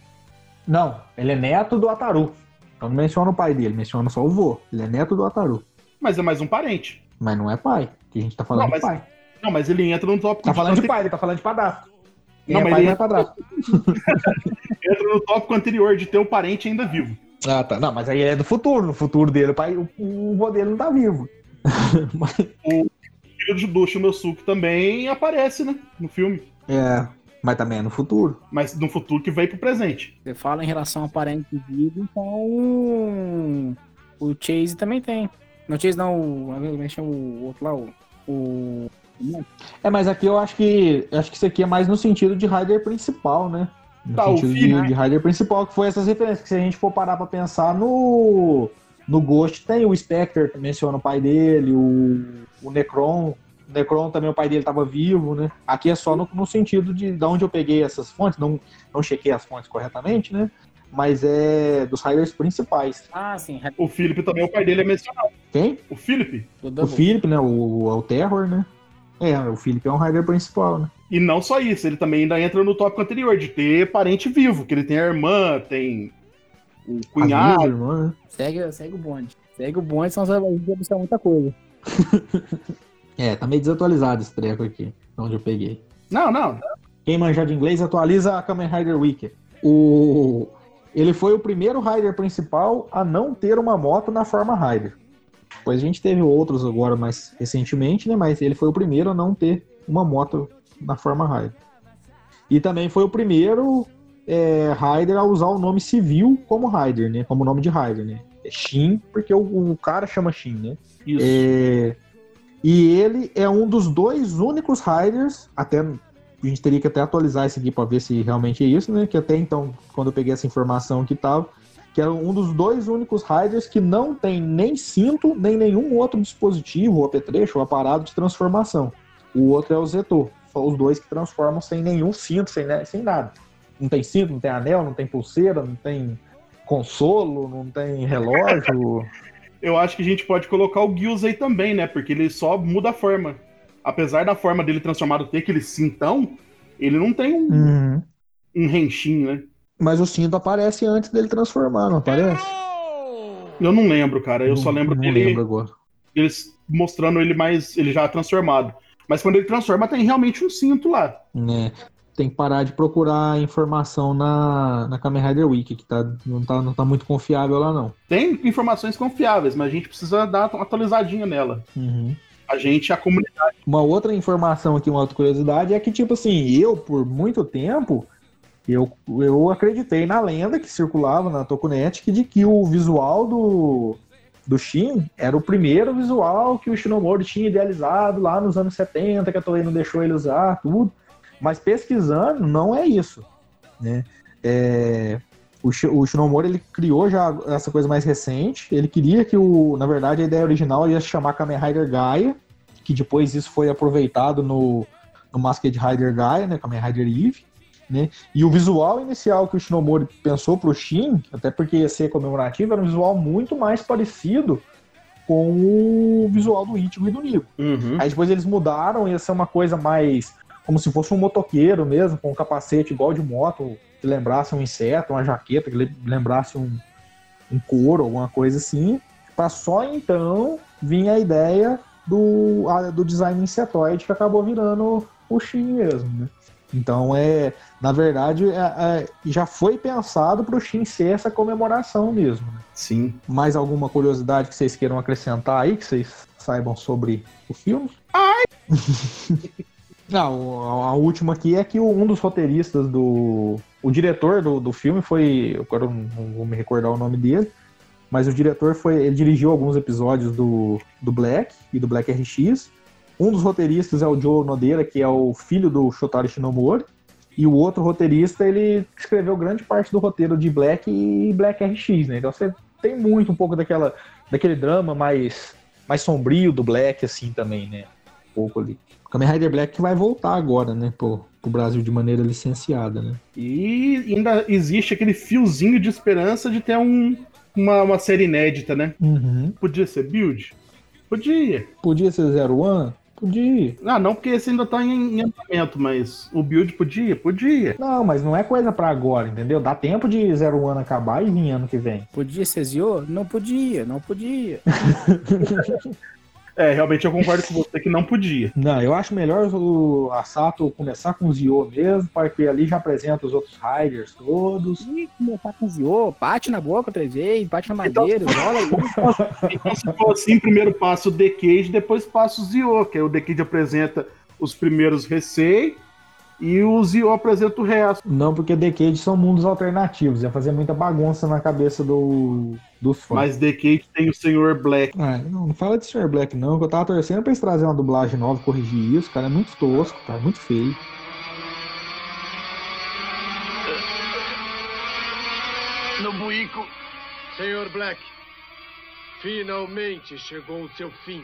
Não, ele é neto do Ataru. Então não menciona o pai dele, menciona só o vô. Ele é neto do Ataru. Mas é mais um parente. Mas não é pai, que a gente tá falando Não, de pai. Não, mas ele entra no tópico Tá falando de ante- pai, ele tá falando de padrasto. Quem Não, é mas pai ele- não é padrasto. (laughs) entra no tópico anterior de ter o parente ainda vivo. Ah, tá. Não, mas aí ele é do futuro. No futuro dele, o pai, o, o vô dele não tá vivo. (laughs) O filho do Shinosuke também aparece, né? No filme. É, mas também é no futuro. Mas no futuro que veio pro presente. Você fala em relação a parente vivo, então. O Chase também tem. Não, Chase não, o. É o outro lá? O. o... É, mas aqui eu acho que acho que isso aqui é mais no sentido de Rider principal, né? No Tá, o sentido filho, de, de Rider principal, que foi essas referências. Que se a gente for parar pra pensar no. No Ghost tem o Spectre, que menciona o pai dele, o, o Necron. O Necron também, o pai dele tava vivo, né? Aqui é só no, no sentido de, de onde eu peguei essas fontes, não, não chequei as fontes corretamente, né? Mas é dos Riders principais. Ah, sim. O Philip também, o pai dele é mencionado. Quem? O Philip. Do O. Philip, né? O, o Terror, né? É, o Philip é um Rider principal, né? E não só isso, ele também ainda entra no tópico anterior, de ter parente vivo, que ele tem a irmã, tem o cunhado. irmãs, né? Segue, segue o bonde. Segue o bonde, senão você vai vai buscar muita coisa. (laughs) É, tá meio desatualizado esse treco aqui, onde eu peguei. Não, não. Quem manjar de inglês, atualiza a Kamen Rider Wiki. O... Ele foi o primeiro Rider principal a não ter uma moto na forma Rider. Depois a gente teve outros agora mais recentemente, né? Mas ele foi o primeiro a não ter uma moto na forma Rider. E também foi o primeiro é, Rider a usar o nome civil como Rider, né? Como nome de Rider, né? É Shin, porque o, o cara chama Shin, né? Isso. É, e ele é um dos dois únicos Riders, até a gente teria que até atualizar isso aqui para ver se realmente é isso, né? Que até então, quando eu peguei essa informação que tava, que era um dos dois únicos Riders que não tem nem cinto, nem nenhum outro dispositivo, ou apetrecho, ou aparado de transformação. O outro é o Zetor. São os dois que transformam sem nenhum cinto, sem, ne- sem nada. Não tem cinto, não tem anel, não tem pulseira, não tem consolo, não tem relógio. (laughs) Eu acho que a gente pode colocar o Gills aí também, né? Porque ele só muda a forma. Apesar da forma dele transformado ter aquele cintão, ele não tem um, Uhum. um renchinho, né? Mas o cinto aparece antes dele transformar, não aparece? Eu não lembro, cara. Eu só lembro não dele lembro agora. eles mostrando ele mais. ele já transformado. Mas quando ele transforma, tem realmente um cinto lá. né? Tem que parar de procurar informação na, na Kamen Rider Wiki, que tá, não, tá, não tá muito confiável lá, não. Tem informações confiáveis, mas a gente precisa dar uma atualizadinha nela. Uhum. A gente, a comunidade. Uma outra informação aqui, uma outra curiosidade, é que, tipo assim, eu, por muito tempo, eu, eu acreditei na lenda que circulava na Tokunet que de que o visual do, do Shin era o primeiro visual que o Shinomori tinha idealizado lá nos anos 70, que a Toei não deixou ele usar, tudo. Mas pesquisando, não é isso, né? É, o, o Shinomori, ele criou já essa coisa mais recente, ele queria que o, na verdade, a ideia original ia se chamar Kamen Rider Gaia, que depois isso foi aproveitado no, no Masked Rider Gaia, né, Kamen Rider Eve, né? E o visual inicial que o Shinomori pensou pro Shin, até porque ia ser comemorativo, era um visual muito mais parecido com o visual do Ichigo e do Nigo. Uhum. Aí depois eles mudaram, ia ser uma coisa mais como se fosse um motoqueiro mesmo, com um capacete igual de moto, que lembrasse um inseto, uma jaqueta, que le- lembrasse um, um couro, alguma coisa assim, para só então vir a ideia do, do design insetoide que acabou virando o Shin mesmo, né? Então é, na verdade, é- é, já foi pensado para o Shin ser essa comemoração mesmo. né? Sim. Mais alguma curiosidade que vocês queiram acrescentar aí, que vocês saibam sobre o filme? (laughs) Não, a a última aqui é que um dos roteiristas do. O diretor do, do filme foi. Agora eu não vou me recordar o nome dele. Mas o diretor foi. Ele dirigiu alguns episódios do, do Black e do Black RX. Um dos roteiristas é o Joe Nodeira, que é o filho do Shotaro Shinomori. E o outro roteirista, ele escreveu grande parte do roteiro de Black e Black RX, né? Então você tem muito um pouco daquela, daquele drama mais, mais sombrio do Black, assim, também, né? Um pouco ali. Kamen Rider Black que vai voltar agora, né? Pro, pro Brasil de maneira licenciada, né? E ainda existe aquele fiozinho de esperança de ter um, uma, uma série inédita, né? Uhum. Podia ser build? Podia. Podia ser Zero One? Podia. Ah, não, porque esse ainda tá em, em andamento, mas o build podia? Podia. Não, mas não é coisa pra agora, entendeu? Dá tempo de Zero One acabar e vir ano que vem. Podia ser Zio? Não podia, não podia. (laughs) É, realmente eu concordo com você que não podia. Não, eu acho melhor o a Sato começar com o Zio mesmo, porque ali já apresenta os outros Riders todos. E começar com Zio, bate na boca três vezes, bate na Então- madeira, rola aí. Então, se for assim, primeiro passa o Decade, depois passa o Zio, que aí o Decade apresenta os primeiros Recei e o Zio apresenta o resto. Não, porque Decade são mundos alternativos, ia fazer muita bagunça na cabeça do, dos fãs. Mas Decade tem o Senhor Black. Ah, não, não fala de Sr. Black não, que eu tava torcendo pra eles trazerem uma dublagem nova e corrigir isso, cara, é muito tosco, cara, muito feio. Nobuiko. Senhor Black, finalmente chegou o seu fim.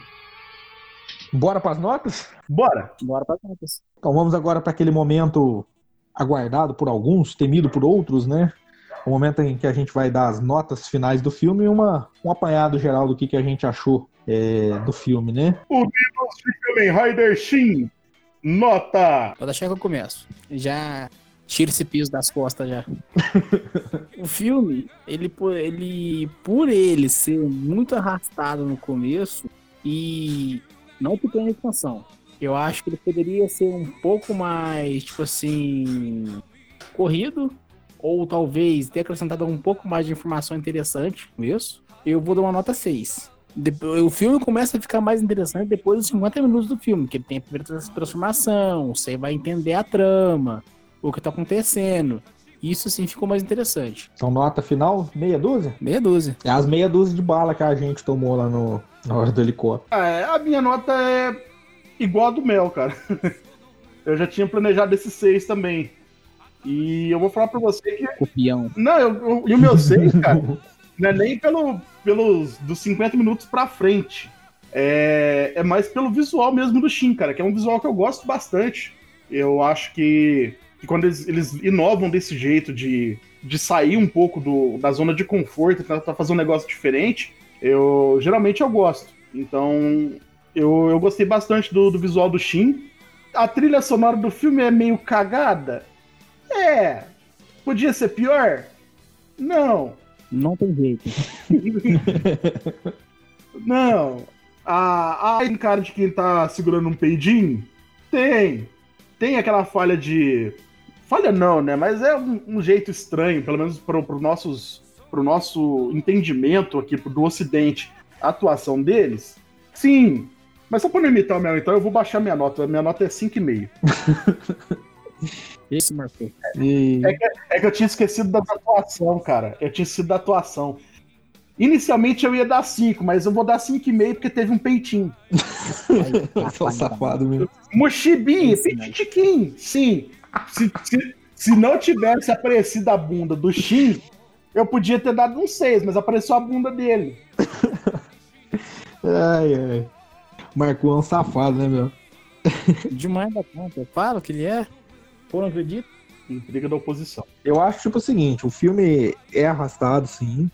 Bora pras notas? Bora! Bora pra contas. Então vamos agora para aquele momento aguardado por alguns, temido por outros, né? O momento em que a gente vai dar as notas finais do filme e uma, um apanhado geral do que, que a gente achou é, do filme, né? Unidos de Kamen Rider Shin. Nota! Vou deixar que eu começo. Já tira esse piso das costas já. (laughs) o filme, ele, por- ele, por ele ser muito arrastado no começo e não pequena expansão, eu acho que ele poderia ser um pouco mais, tipo assim, corrido, ou talvez ter acrescentado um pouco mais de informação interessante começo. Eu vou dar uma nota 6. Depois, o filme começa a ficar mais interessante depois dos 50 minutos do filme, que ele tem a primeira trans- transformação, você vai entender a trama, o que tá acontecendo. Isso sim ficou mais interessante. Então, nota final, meia dúzia? Meia dúzia. É as meia dúzia de bala que a gente tomou lá no, na hora do helicóptero. É, a minha nota é igual a do Mel, cara. (laughs) Eu já tinha planejado esse 6 também. E eu vou falar pra você que. Copião. Não, eu, eu- e o meu 6, cara, (laughs) não é nem pelo, pelos dos 50 minutos pra frente. É, é mais pelo visual mesmo do Shin, cara, que é um visual que eu gosto bastante. Eu acho que, que quando eles, eles inovam desse jeito de, de sair um pouco do, da zona de conforto, tentar fazer um negócio diferente, eu geralmente eu gosto. Então, eu, eu gostei bastante do, do visual do Shin. A trilha sonora do filme é meio cagada. É. Podia ser pior? Não. Não tem jeito. (laughs) Não. A, a tem cara de quem tá segurando um peidinho. Tem. Tem aquela falha de. Falha não, né? Mas é um, um jeito estranho, pelo menos pro, pro, nossos, pro nosso entendimento aqui do Ocidente, a atuação deles. Sim. Mas só pra não imitar o meu, então eu vou baixar minha nota. Minha nota é 5,5. (laughs) (laughs) Esse marcou. E... É que, é que eu tinha esquecido da atuação, cara. Eu tinha esquecido da atuação. Inicialmente eu ia dar 5, mas eu vou dar 5,5 porque teve um peitinho. (laughs) Só safado mesmo. Mochibi, peitiquim, sim. Se, se, se não tivesse aparecido a bunda do Shin, eu podia ter dado um 6, mas apareceu a bunda dele. (laughs) Ai, ai. Marcou um safado, né, meu? Demais da conta. Eu falo que ele é. Não acredito. Intriga da oposição. Eu acho, tipo, o seguinte, o filme é arrastado, sim.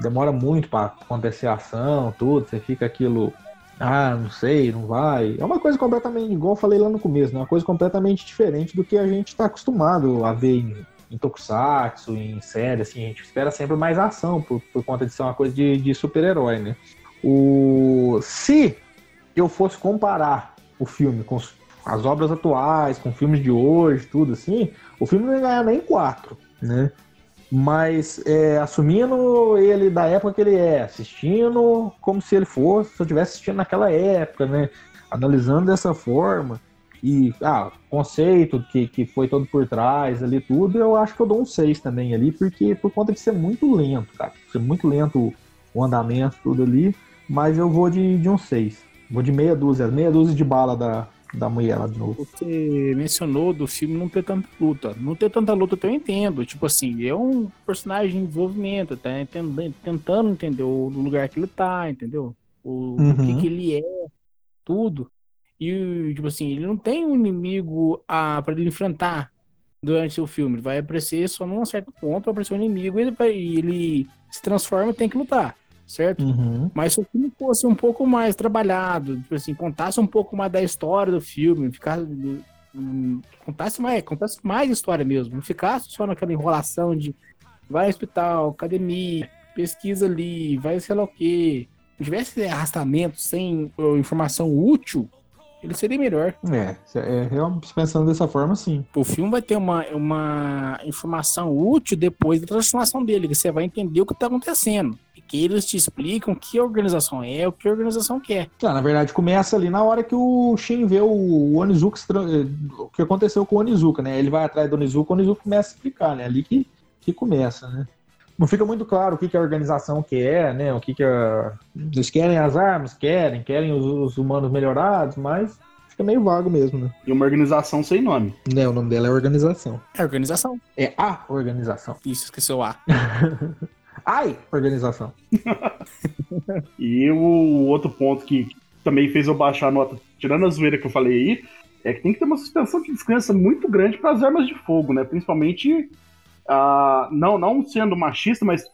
Demora muito pra acontecer a ação, tudo. Você fica aquilo. Ah, não sei, não vai. É uma coisa completamente, igual eu falei lá no começo, né? Uma coisa completamente diferente do que a gente tá acostumado a ver em, em Tokusatsu, em série, assim. A gente espera sempre mais ação por, por conta de ser uma coisa de, de super-herói, né? O... Se eu fosse comparar o filme com os- as obras atuais, com filmes de hoje, tudo assim, o filme não ia ganhar nem quatro, né? Mas é, assumindo ele da época que ele é, assistindo como se ele fosse, se eu estivesse assistindo naquela época, né? Analisando dessa forma. E, ah, conceito que, que foi todo por trás ali, tudo, eu acho que eu dou um 6 também ali, porque por conta de ser muito lento, cara. Ser muito lento o andamento, tudo ali. Mas eu vou de, de um 6. Vou de meia dúzia, meia dúzia de bala da, da mulher lá de novo. Você mencionou do filme não ter tanta luta. Não ter tanta luta eu entendo. Tipo assim, é um personagem em desenvolvimento, tá tentando entender o lugar que ele tá, entendeu? O, o que, Uhum. que ele é, tudo. E, tipo assim, ele não tem um inimigo ah, para ele enfrentar durante o filme. Ele vai aparecer só num certo ponto, vai aparecer um inimigo e ele, ele se transforma e tem que lutar, certo? Uhum. Mas se o filme fosse um pouco mais trabalhado, tipo assim, contasse um pouco mais da história do filme, ficasse, hum, contasse mais, contasse mais história mesmo, não ficasse só naquela enrolação de vai ao hospital, academia, pesquisa ali, vai sei lá o quê. Se tivesse arrastamento sem uh, informação útil, ele seria melhor. É, é, realmente pensando dessa forma, sim. O filme vai ter uma, uma informação útil depois da transformação dele, que você vai entender o que está acontecendo. Que eles te explicam que a organização é, o que a organização quer. Ah, na verdade, começa ali na hora que o Shin vê o Onizuka, eh, o que aconteceu com o Onizuka, né? Ele vai atrás do Onizuka, o Onizuka começa a explicar, né? Ali que, que começa, né? Não fica muito claro o que, que a organização quer, né? O que, que a... Eles querem as armas, querem, querem os, os humanos melhorados, mas fica meio vago mesmo, né? E uma organização sem nome. Né, o nome dela é organização. É organização. É a organização. Isso, esqueceu A. (laughs) Ai, organização. (laughs) E o outro ponto que também fez eu baixar a nota, tirando a zoeira que eu falei aí, é que tem que ter uma suspensão de descrença muito grande para as armas de fogo, né? Principalmente, ah, não, não sendo machista, mas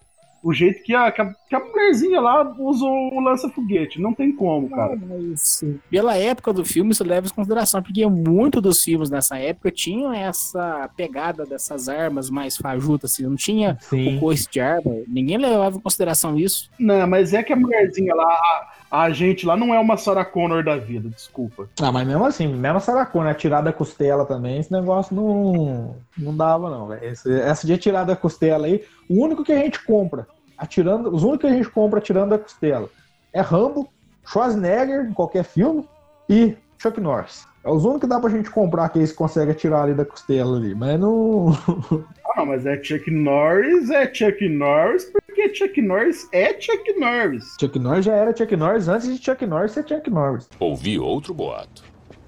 o jeito que a, que a, que a mulherzinha lá usa o lança-foguete. Não tem como, cara. Mas, pela época do filme, isso leva em consideração, porque muito dos filmes nessa época tinham essa pegada dessas armas mais fajutas, assim, não tinha Sim. o coice de arma, ninguém levava em consideração isso. Não, mas é que a mulherzinha lá, a, gente lá não é uma Sarah Connor da vida, desculpa. Ah, mas mesmo assim, mesmo a Saracona, né? Tirar da costela também, esse negócio não, não dava, não, velho. Esse- Essa de atirar da costela aí, o único que a gente compra, atirando, os únicos que a gente compra atirando da costela é Rambo, Schwarzenegger, em qualquer filme, e Chuck Norris. É os únicos que dá pra gente comprar que eles conseguem atirar ali da costela ali, mas não. (laughs) Ah, mas é Chuck Norris, é Chuck Norris, porque Chuck Norris é Chuck Norris. Chuck Norris já era Chuck Norris antes de Chuck Norris ser Chuck Norris. Ouvi outro boato.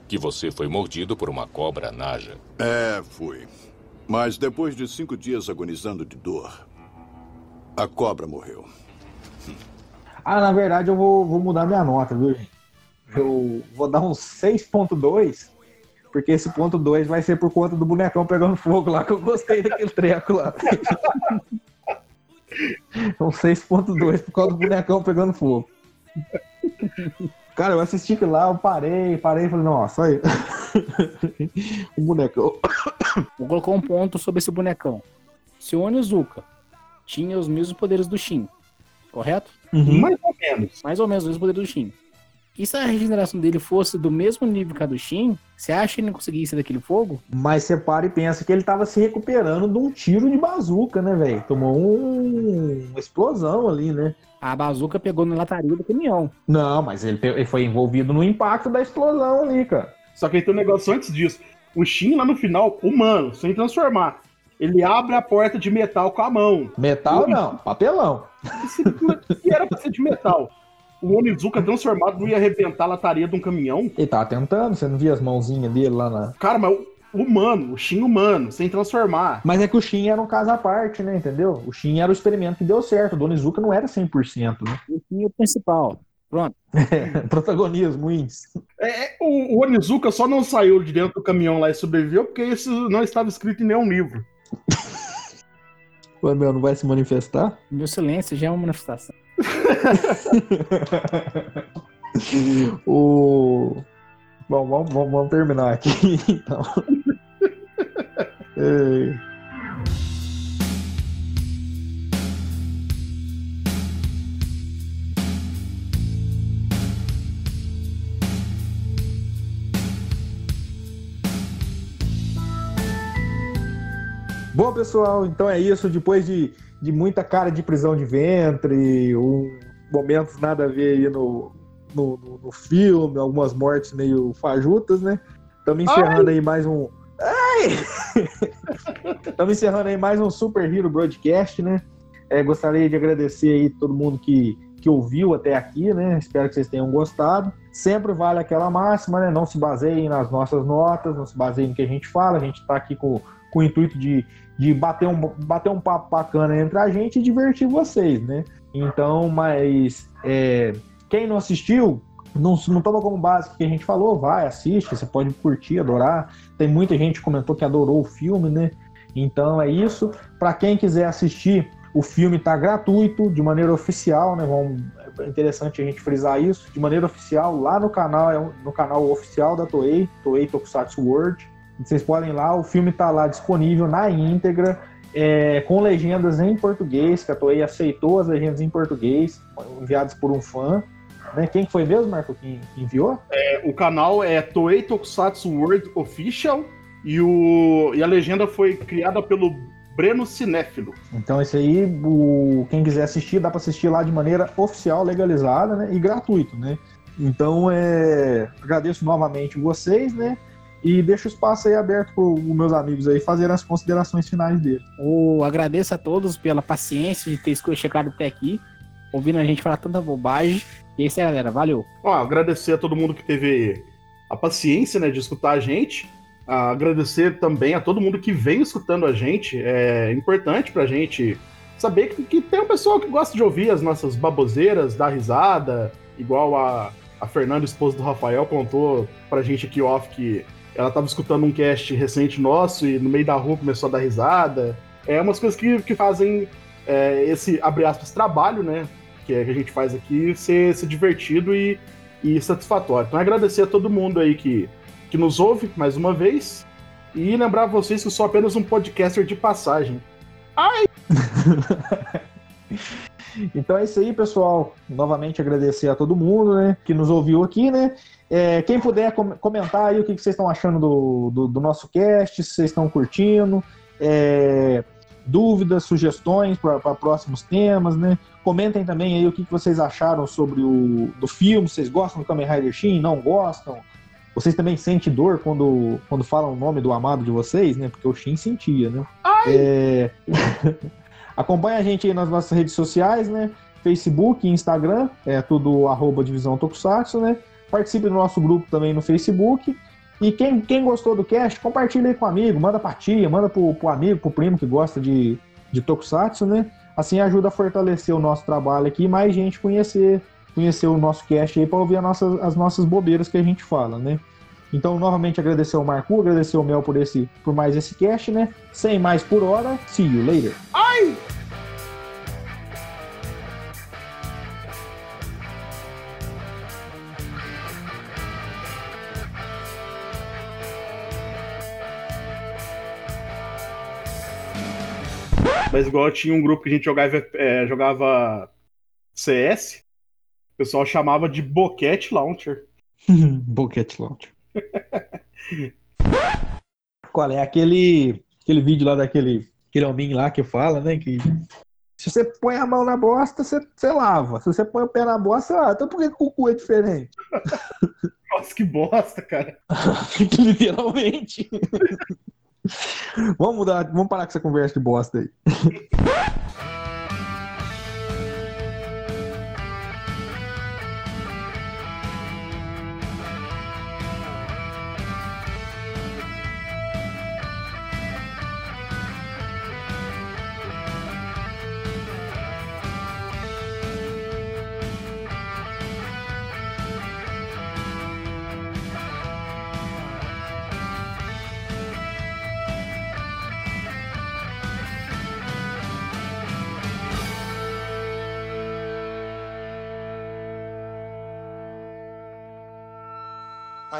Que você foi mordido por uma cobra naja. É, fui. Mas depois de cinco dias agonizando de dor, a cobra morreu. Ah, na verdade eu vou, vou mudar minha nota, viu, gente? Eu vou dar um 6.2, porque esse ponto 2 vai ser por conta do bonecão pegando fogo lá, que eu gostei daquele treco lá. (laughs) (laughs) um 6.2 por causa do bonecão pegando fogo. Cara, eu assisti aquilo lá, eu parei, parei e falei, nossa, aí. (laughs) o bonecão. (coughs) Vou colocar um ponto sobre esse bonecão. Se o Onizuka tinha os mesmos poderes do Shin, correto? Uhum. Mais ou menos. Mais ou menos os mesmos poderes do Shin. E se a regeneração dele fosse do mesmo nível que a do Shin, você acha que ele não conseguia sair daquele fogo? Mas você para e pensa que ele tava se recuperando de um tiro de bazuca, né, velho? Tomou um... uma explosão ali, né? A bazuca pegou na lataria do caminhão. Não, mas ele, pe- ele foi envolvido no impacto da explosão ali, cara. Só que tem um negócio antes disso. O Shin lá no final, humano, sem transformar. Ele abre a porta de metal com a mão. Metal O- não, papelão. E (laughs) era pra ser de metal. O Onizuka transformado não ia arrebentar a lataria de um caminhão. Ele tava tentando, você não via as mãozinhas dele lá na. Cara, mas o humano, o Shin humano, sem transformar. Mas é que o Shin era um caso à parte, né? Entendeu? O Shin era o experimento que deu certo. O Donizuka não era 100%, né? E tinha o principal. Pronto. (laughs) Protagonismo, índice. É, o, o Onizuka só não saiu de dentro do caminhão lá e sobreviveu porque isso não estava escrito em nenhum livro. (laughs) Ué, meu, não vai se manifestar? Meu silêncio já é uma manifestação. (laughs) o. Bom, vamos, vamos, terminar aqui, (laughs) então. É. Bom, pessoal, então é isso. Depois de, de muita cara de prisão de ventre, um, momentos nada a ver aí no, no, no- no filme, algumas mortes meio fajutas, né? Estamos encerrando aí mais um. Ai! (laughs) Estamos encerrando aí mais um Super Hero Broadcast, né? É, gostaria de agradecer aí todo mundo que, que ouviu até aqui, né? Espero que vocês tenham gostado. Sempre vale aquela máxima, né? Não se baseiem nas nossas notas, não se baseiem no que a gente fala. A gente está aqui com, com o intuito de, de bater, um, bater um papo bacana entre a gente e divertir vocês, né? Então, mas é, quem não assistiu, não, não toma como base o que a gente falou, vai, assiste, você pode curtir, adorar. Tem muita gente que comentou que adorou o filme, né? Então é isso. Para quem quiser assistir, o filme está gratuito, de maneira oficial, né? Vamos, é interessante a gente frisar isso, de maneira oficial, lá no canal, é no canal oficial da Toei, Toei Tokusatsu World. Vocês podem ir lá, o filme está lá disponível na íntegra, é, com legendas em português, que a Toei aceitou as legendas em português, enviadas por um fã. Né? Quem que foi mesmo, Marco, que enviou? É, o canal é Toei Tokusatsu World Official e, o, e a legenda foi criada pelo Breno Cinéfilo. Então esse aí, o, quem quiser assistir, dá para assistir lá de maneira oficial, legalizada, né? E gratuito, né? Então, é, agradeço novamente vocês, né? E deixo o espaço aí aberto para os meus amigos aí fazerem as considerações finais dele. Eu agradeço a todos pela paciência de ter chegado até aqui, ouvindo a gente falar tanta bobagem. E é isso aí, galera. Valeu. Ó, agradecer a todo mundo que teve a paciência né, de escutar a gente. Ah, agradecer também a todo mundo que vem escutando a gente. É importante pra gente saber que, que tem um pessoal que gosta de ouvir as nossas baboseiras, dar risada, igual a, a Fernanda, esposa do Rafael, contou pra gente aqui off que ela tava escutando um cast recente nosso e no meio da rua começou a dar risada. É umas coisas que, que fazem é, esse, abre aspas, trabalho, né? Que, é, que a gente faz aqui ser, ser divertido e, e satisfatório. Então, agradecer a todo mundo aí que, que nos ouve mais uma vez e lembrar vocês que eu sou apenas um podcaster de passagem. Ai! (laughs) Então é isso aí, pessoal. Novamente agradecer a todo mundo, né, que nos ouviu aqui, né? É, quem puder com- comentar aí o que que vocês estão achando do, do, do nosso cast, se vocês estão curtindo, é, dúvidas, sugestões para próximos temas, né? Comentem também aí o que, que vocês acharam sobre o do filme, vocês gostam do Kamen Rider Shin, não gostam? Vocês também sentem dor quando, quando falam o nome do amado de vocês, né? Porque o Shin sentia, né? É... (laughs) Acompanhe a gente aí nas nossas redes sociais, né? Facebook Instagram, é tudo arroba Divisão Tokusatsu, né? Participe do nosso grupo também no Facebook. E quem, quem gostou do cast, compartilha aí com o amigo, manda pra tia, manda pro, pro amigo, pro primo que gosta de, de Tokusatsu, né? Assim ajuda a fortalecer o nosso trabalho aqui e mais gente conhecer, conhecer o nosso cast aí para ouvir as nossas, as nossas bobeiras que a gente fala, né? Então, novamente agradecer ao Marco, agradecer ao Mel por, esse, por mais esse cast, né? Sem mais por hora, see you later. Ai! Mas igual tinha um grupo que a gente jogava, é, jogava CS, O pessoal chamava de boquete launcher. (laughs) (laughs) Boquete Launcher. (laughs) Qual é aquele, aquele vídeo lá daquele aquele hominho lá que fala, né? Que se você põe a mão na bosta, você, você lava. Se você põe o pé na bosta, você lava. Então por que, que o cu é diferente? (laughs) Nossa, que bosta, cara. (laughs) Literalmente. vamos mudar, vamos parar com essa conversa de bosta aí.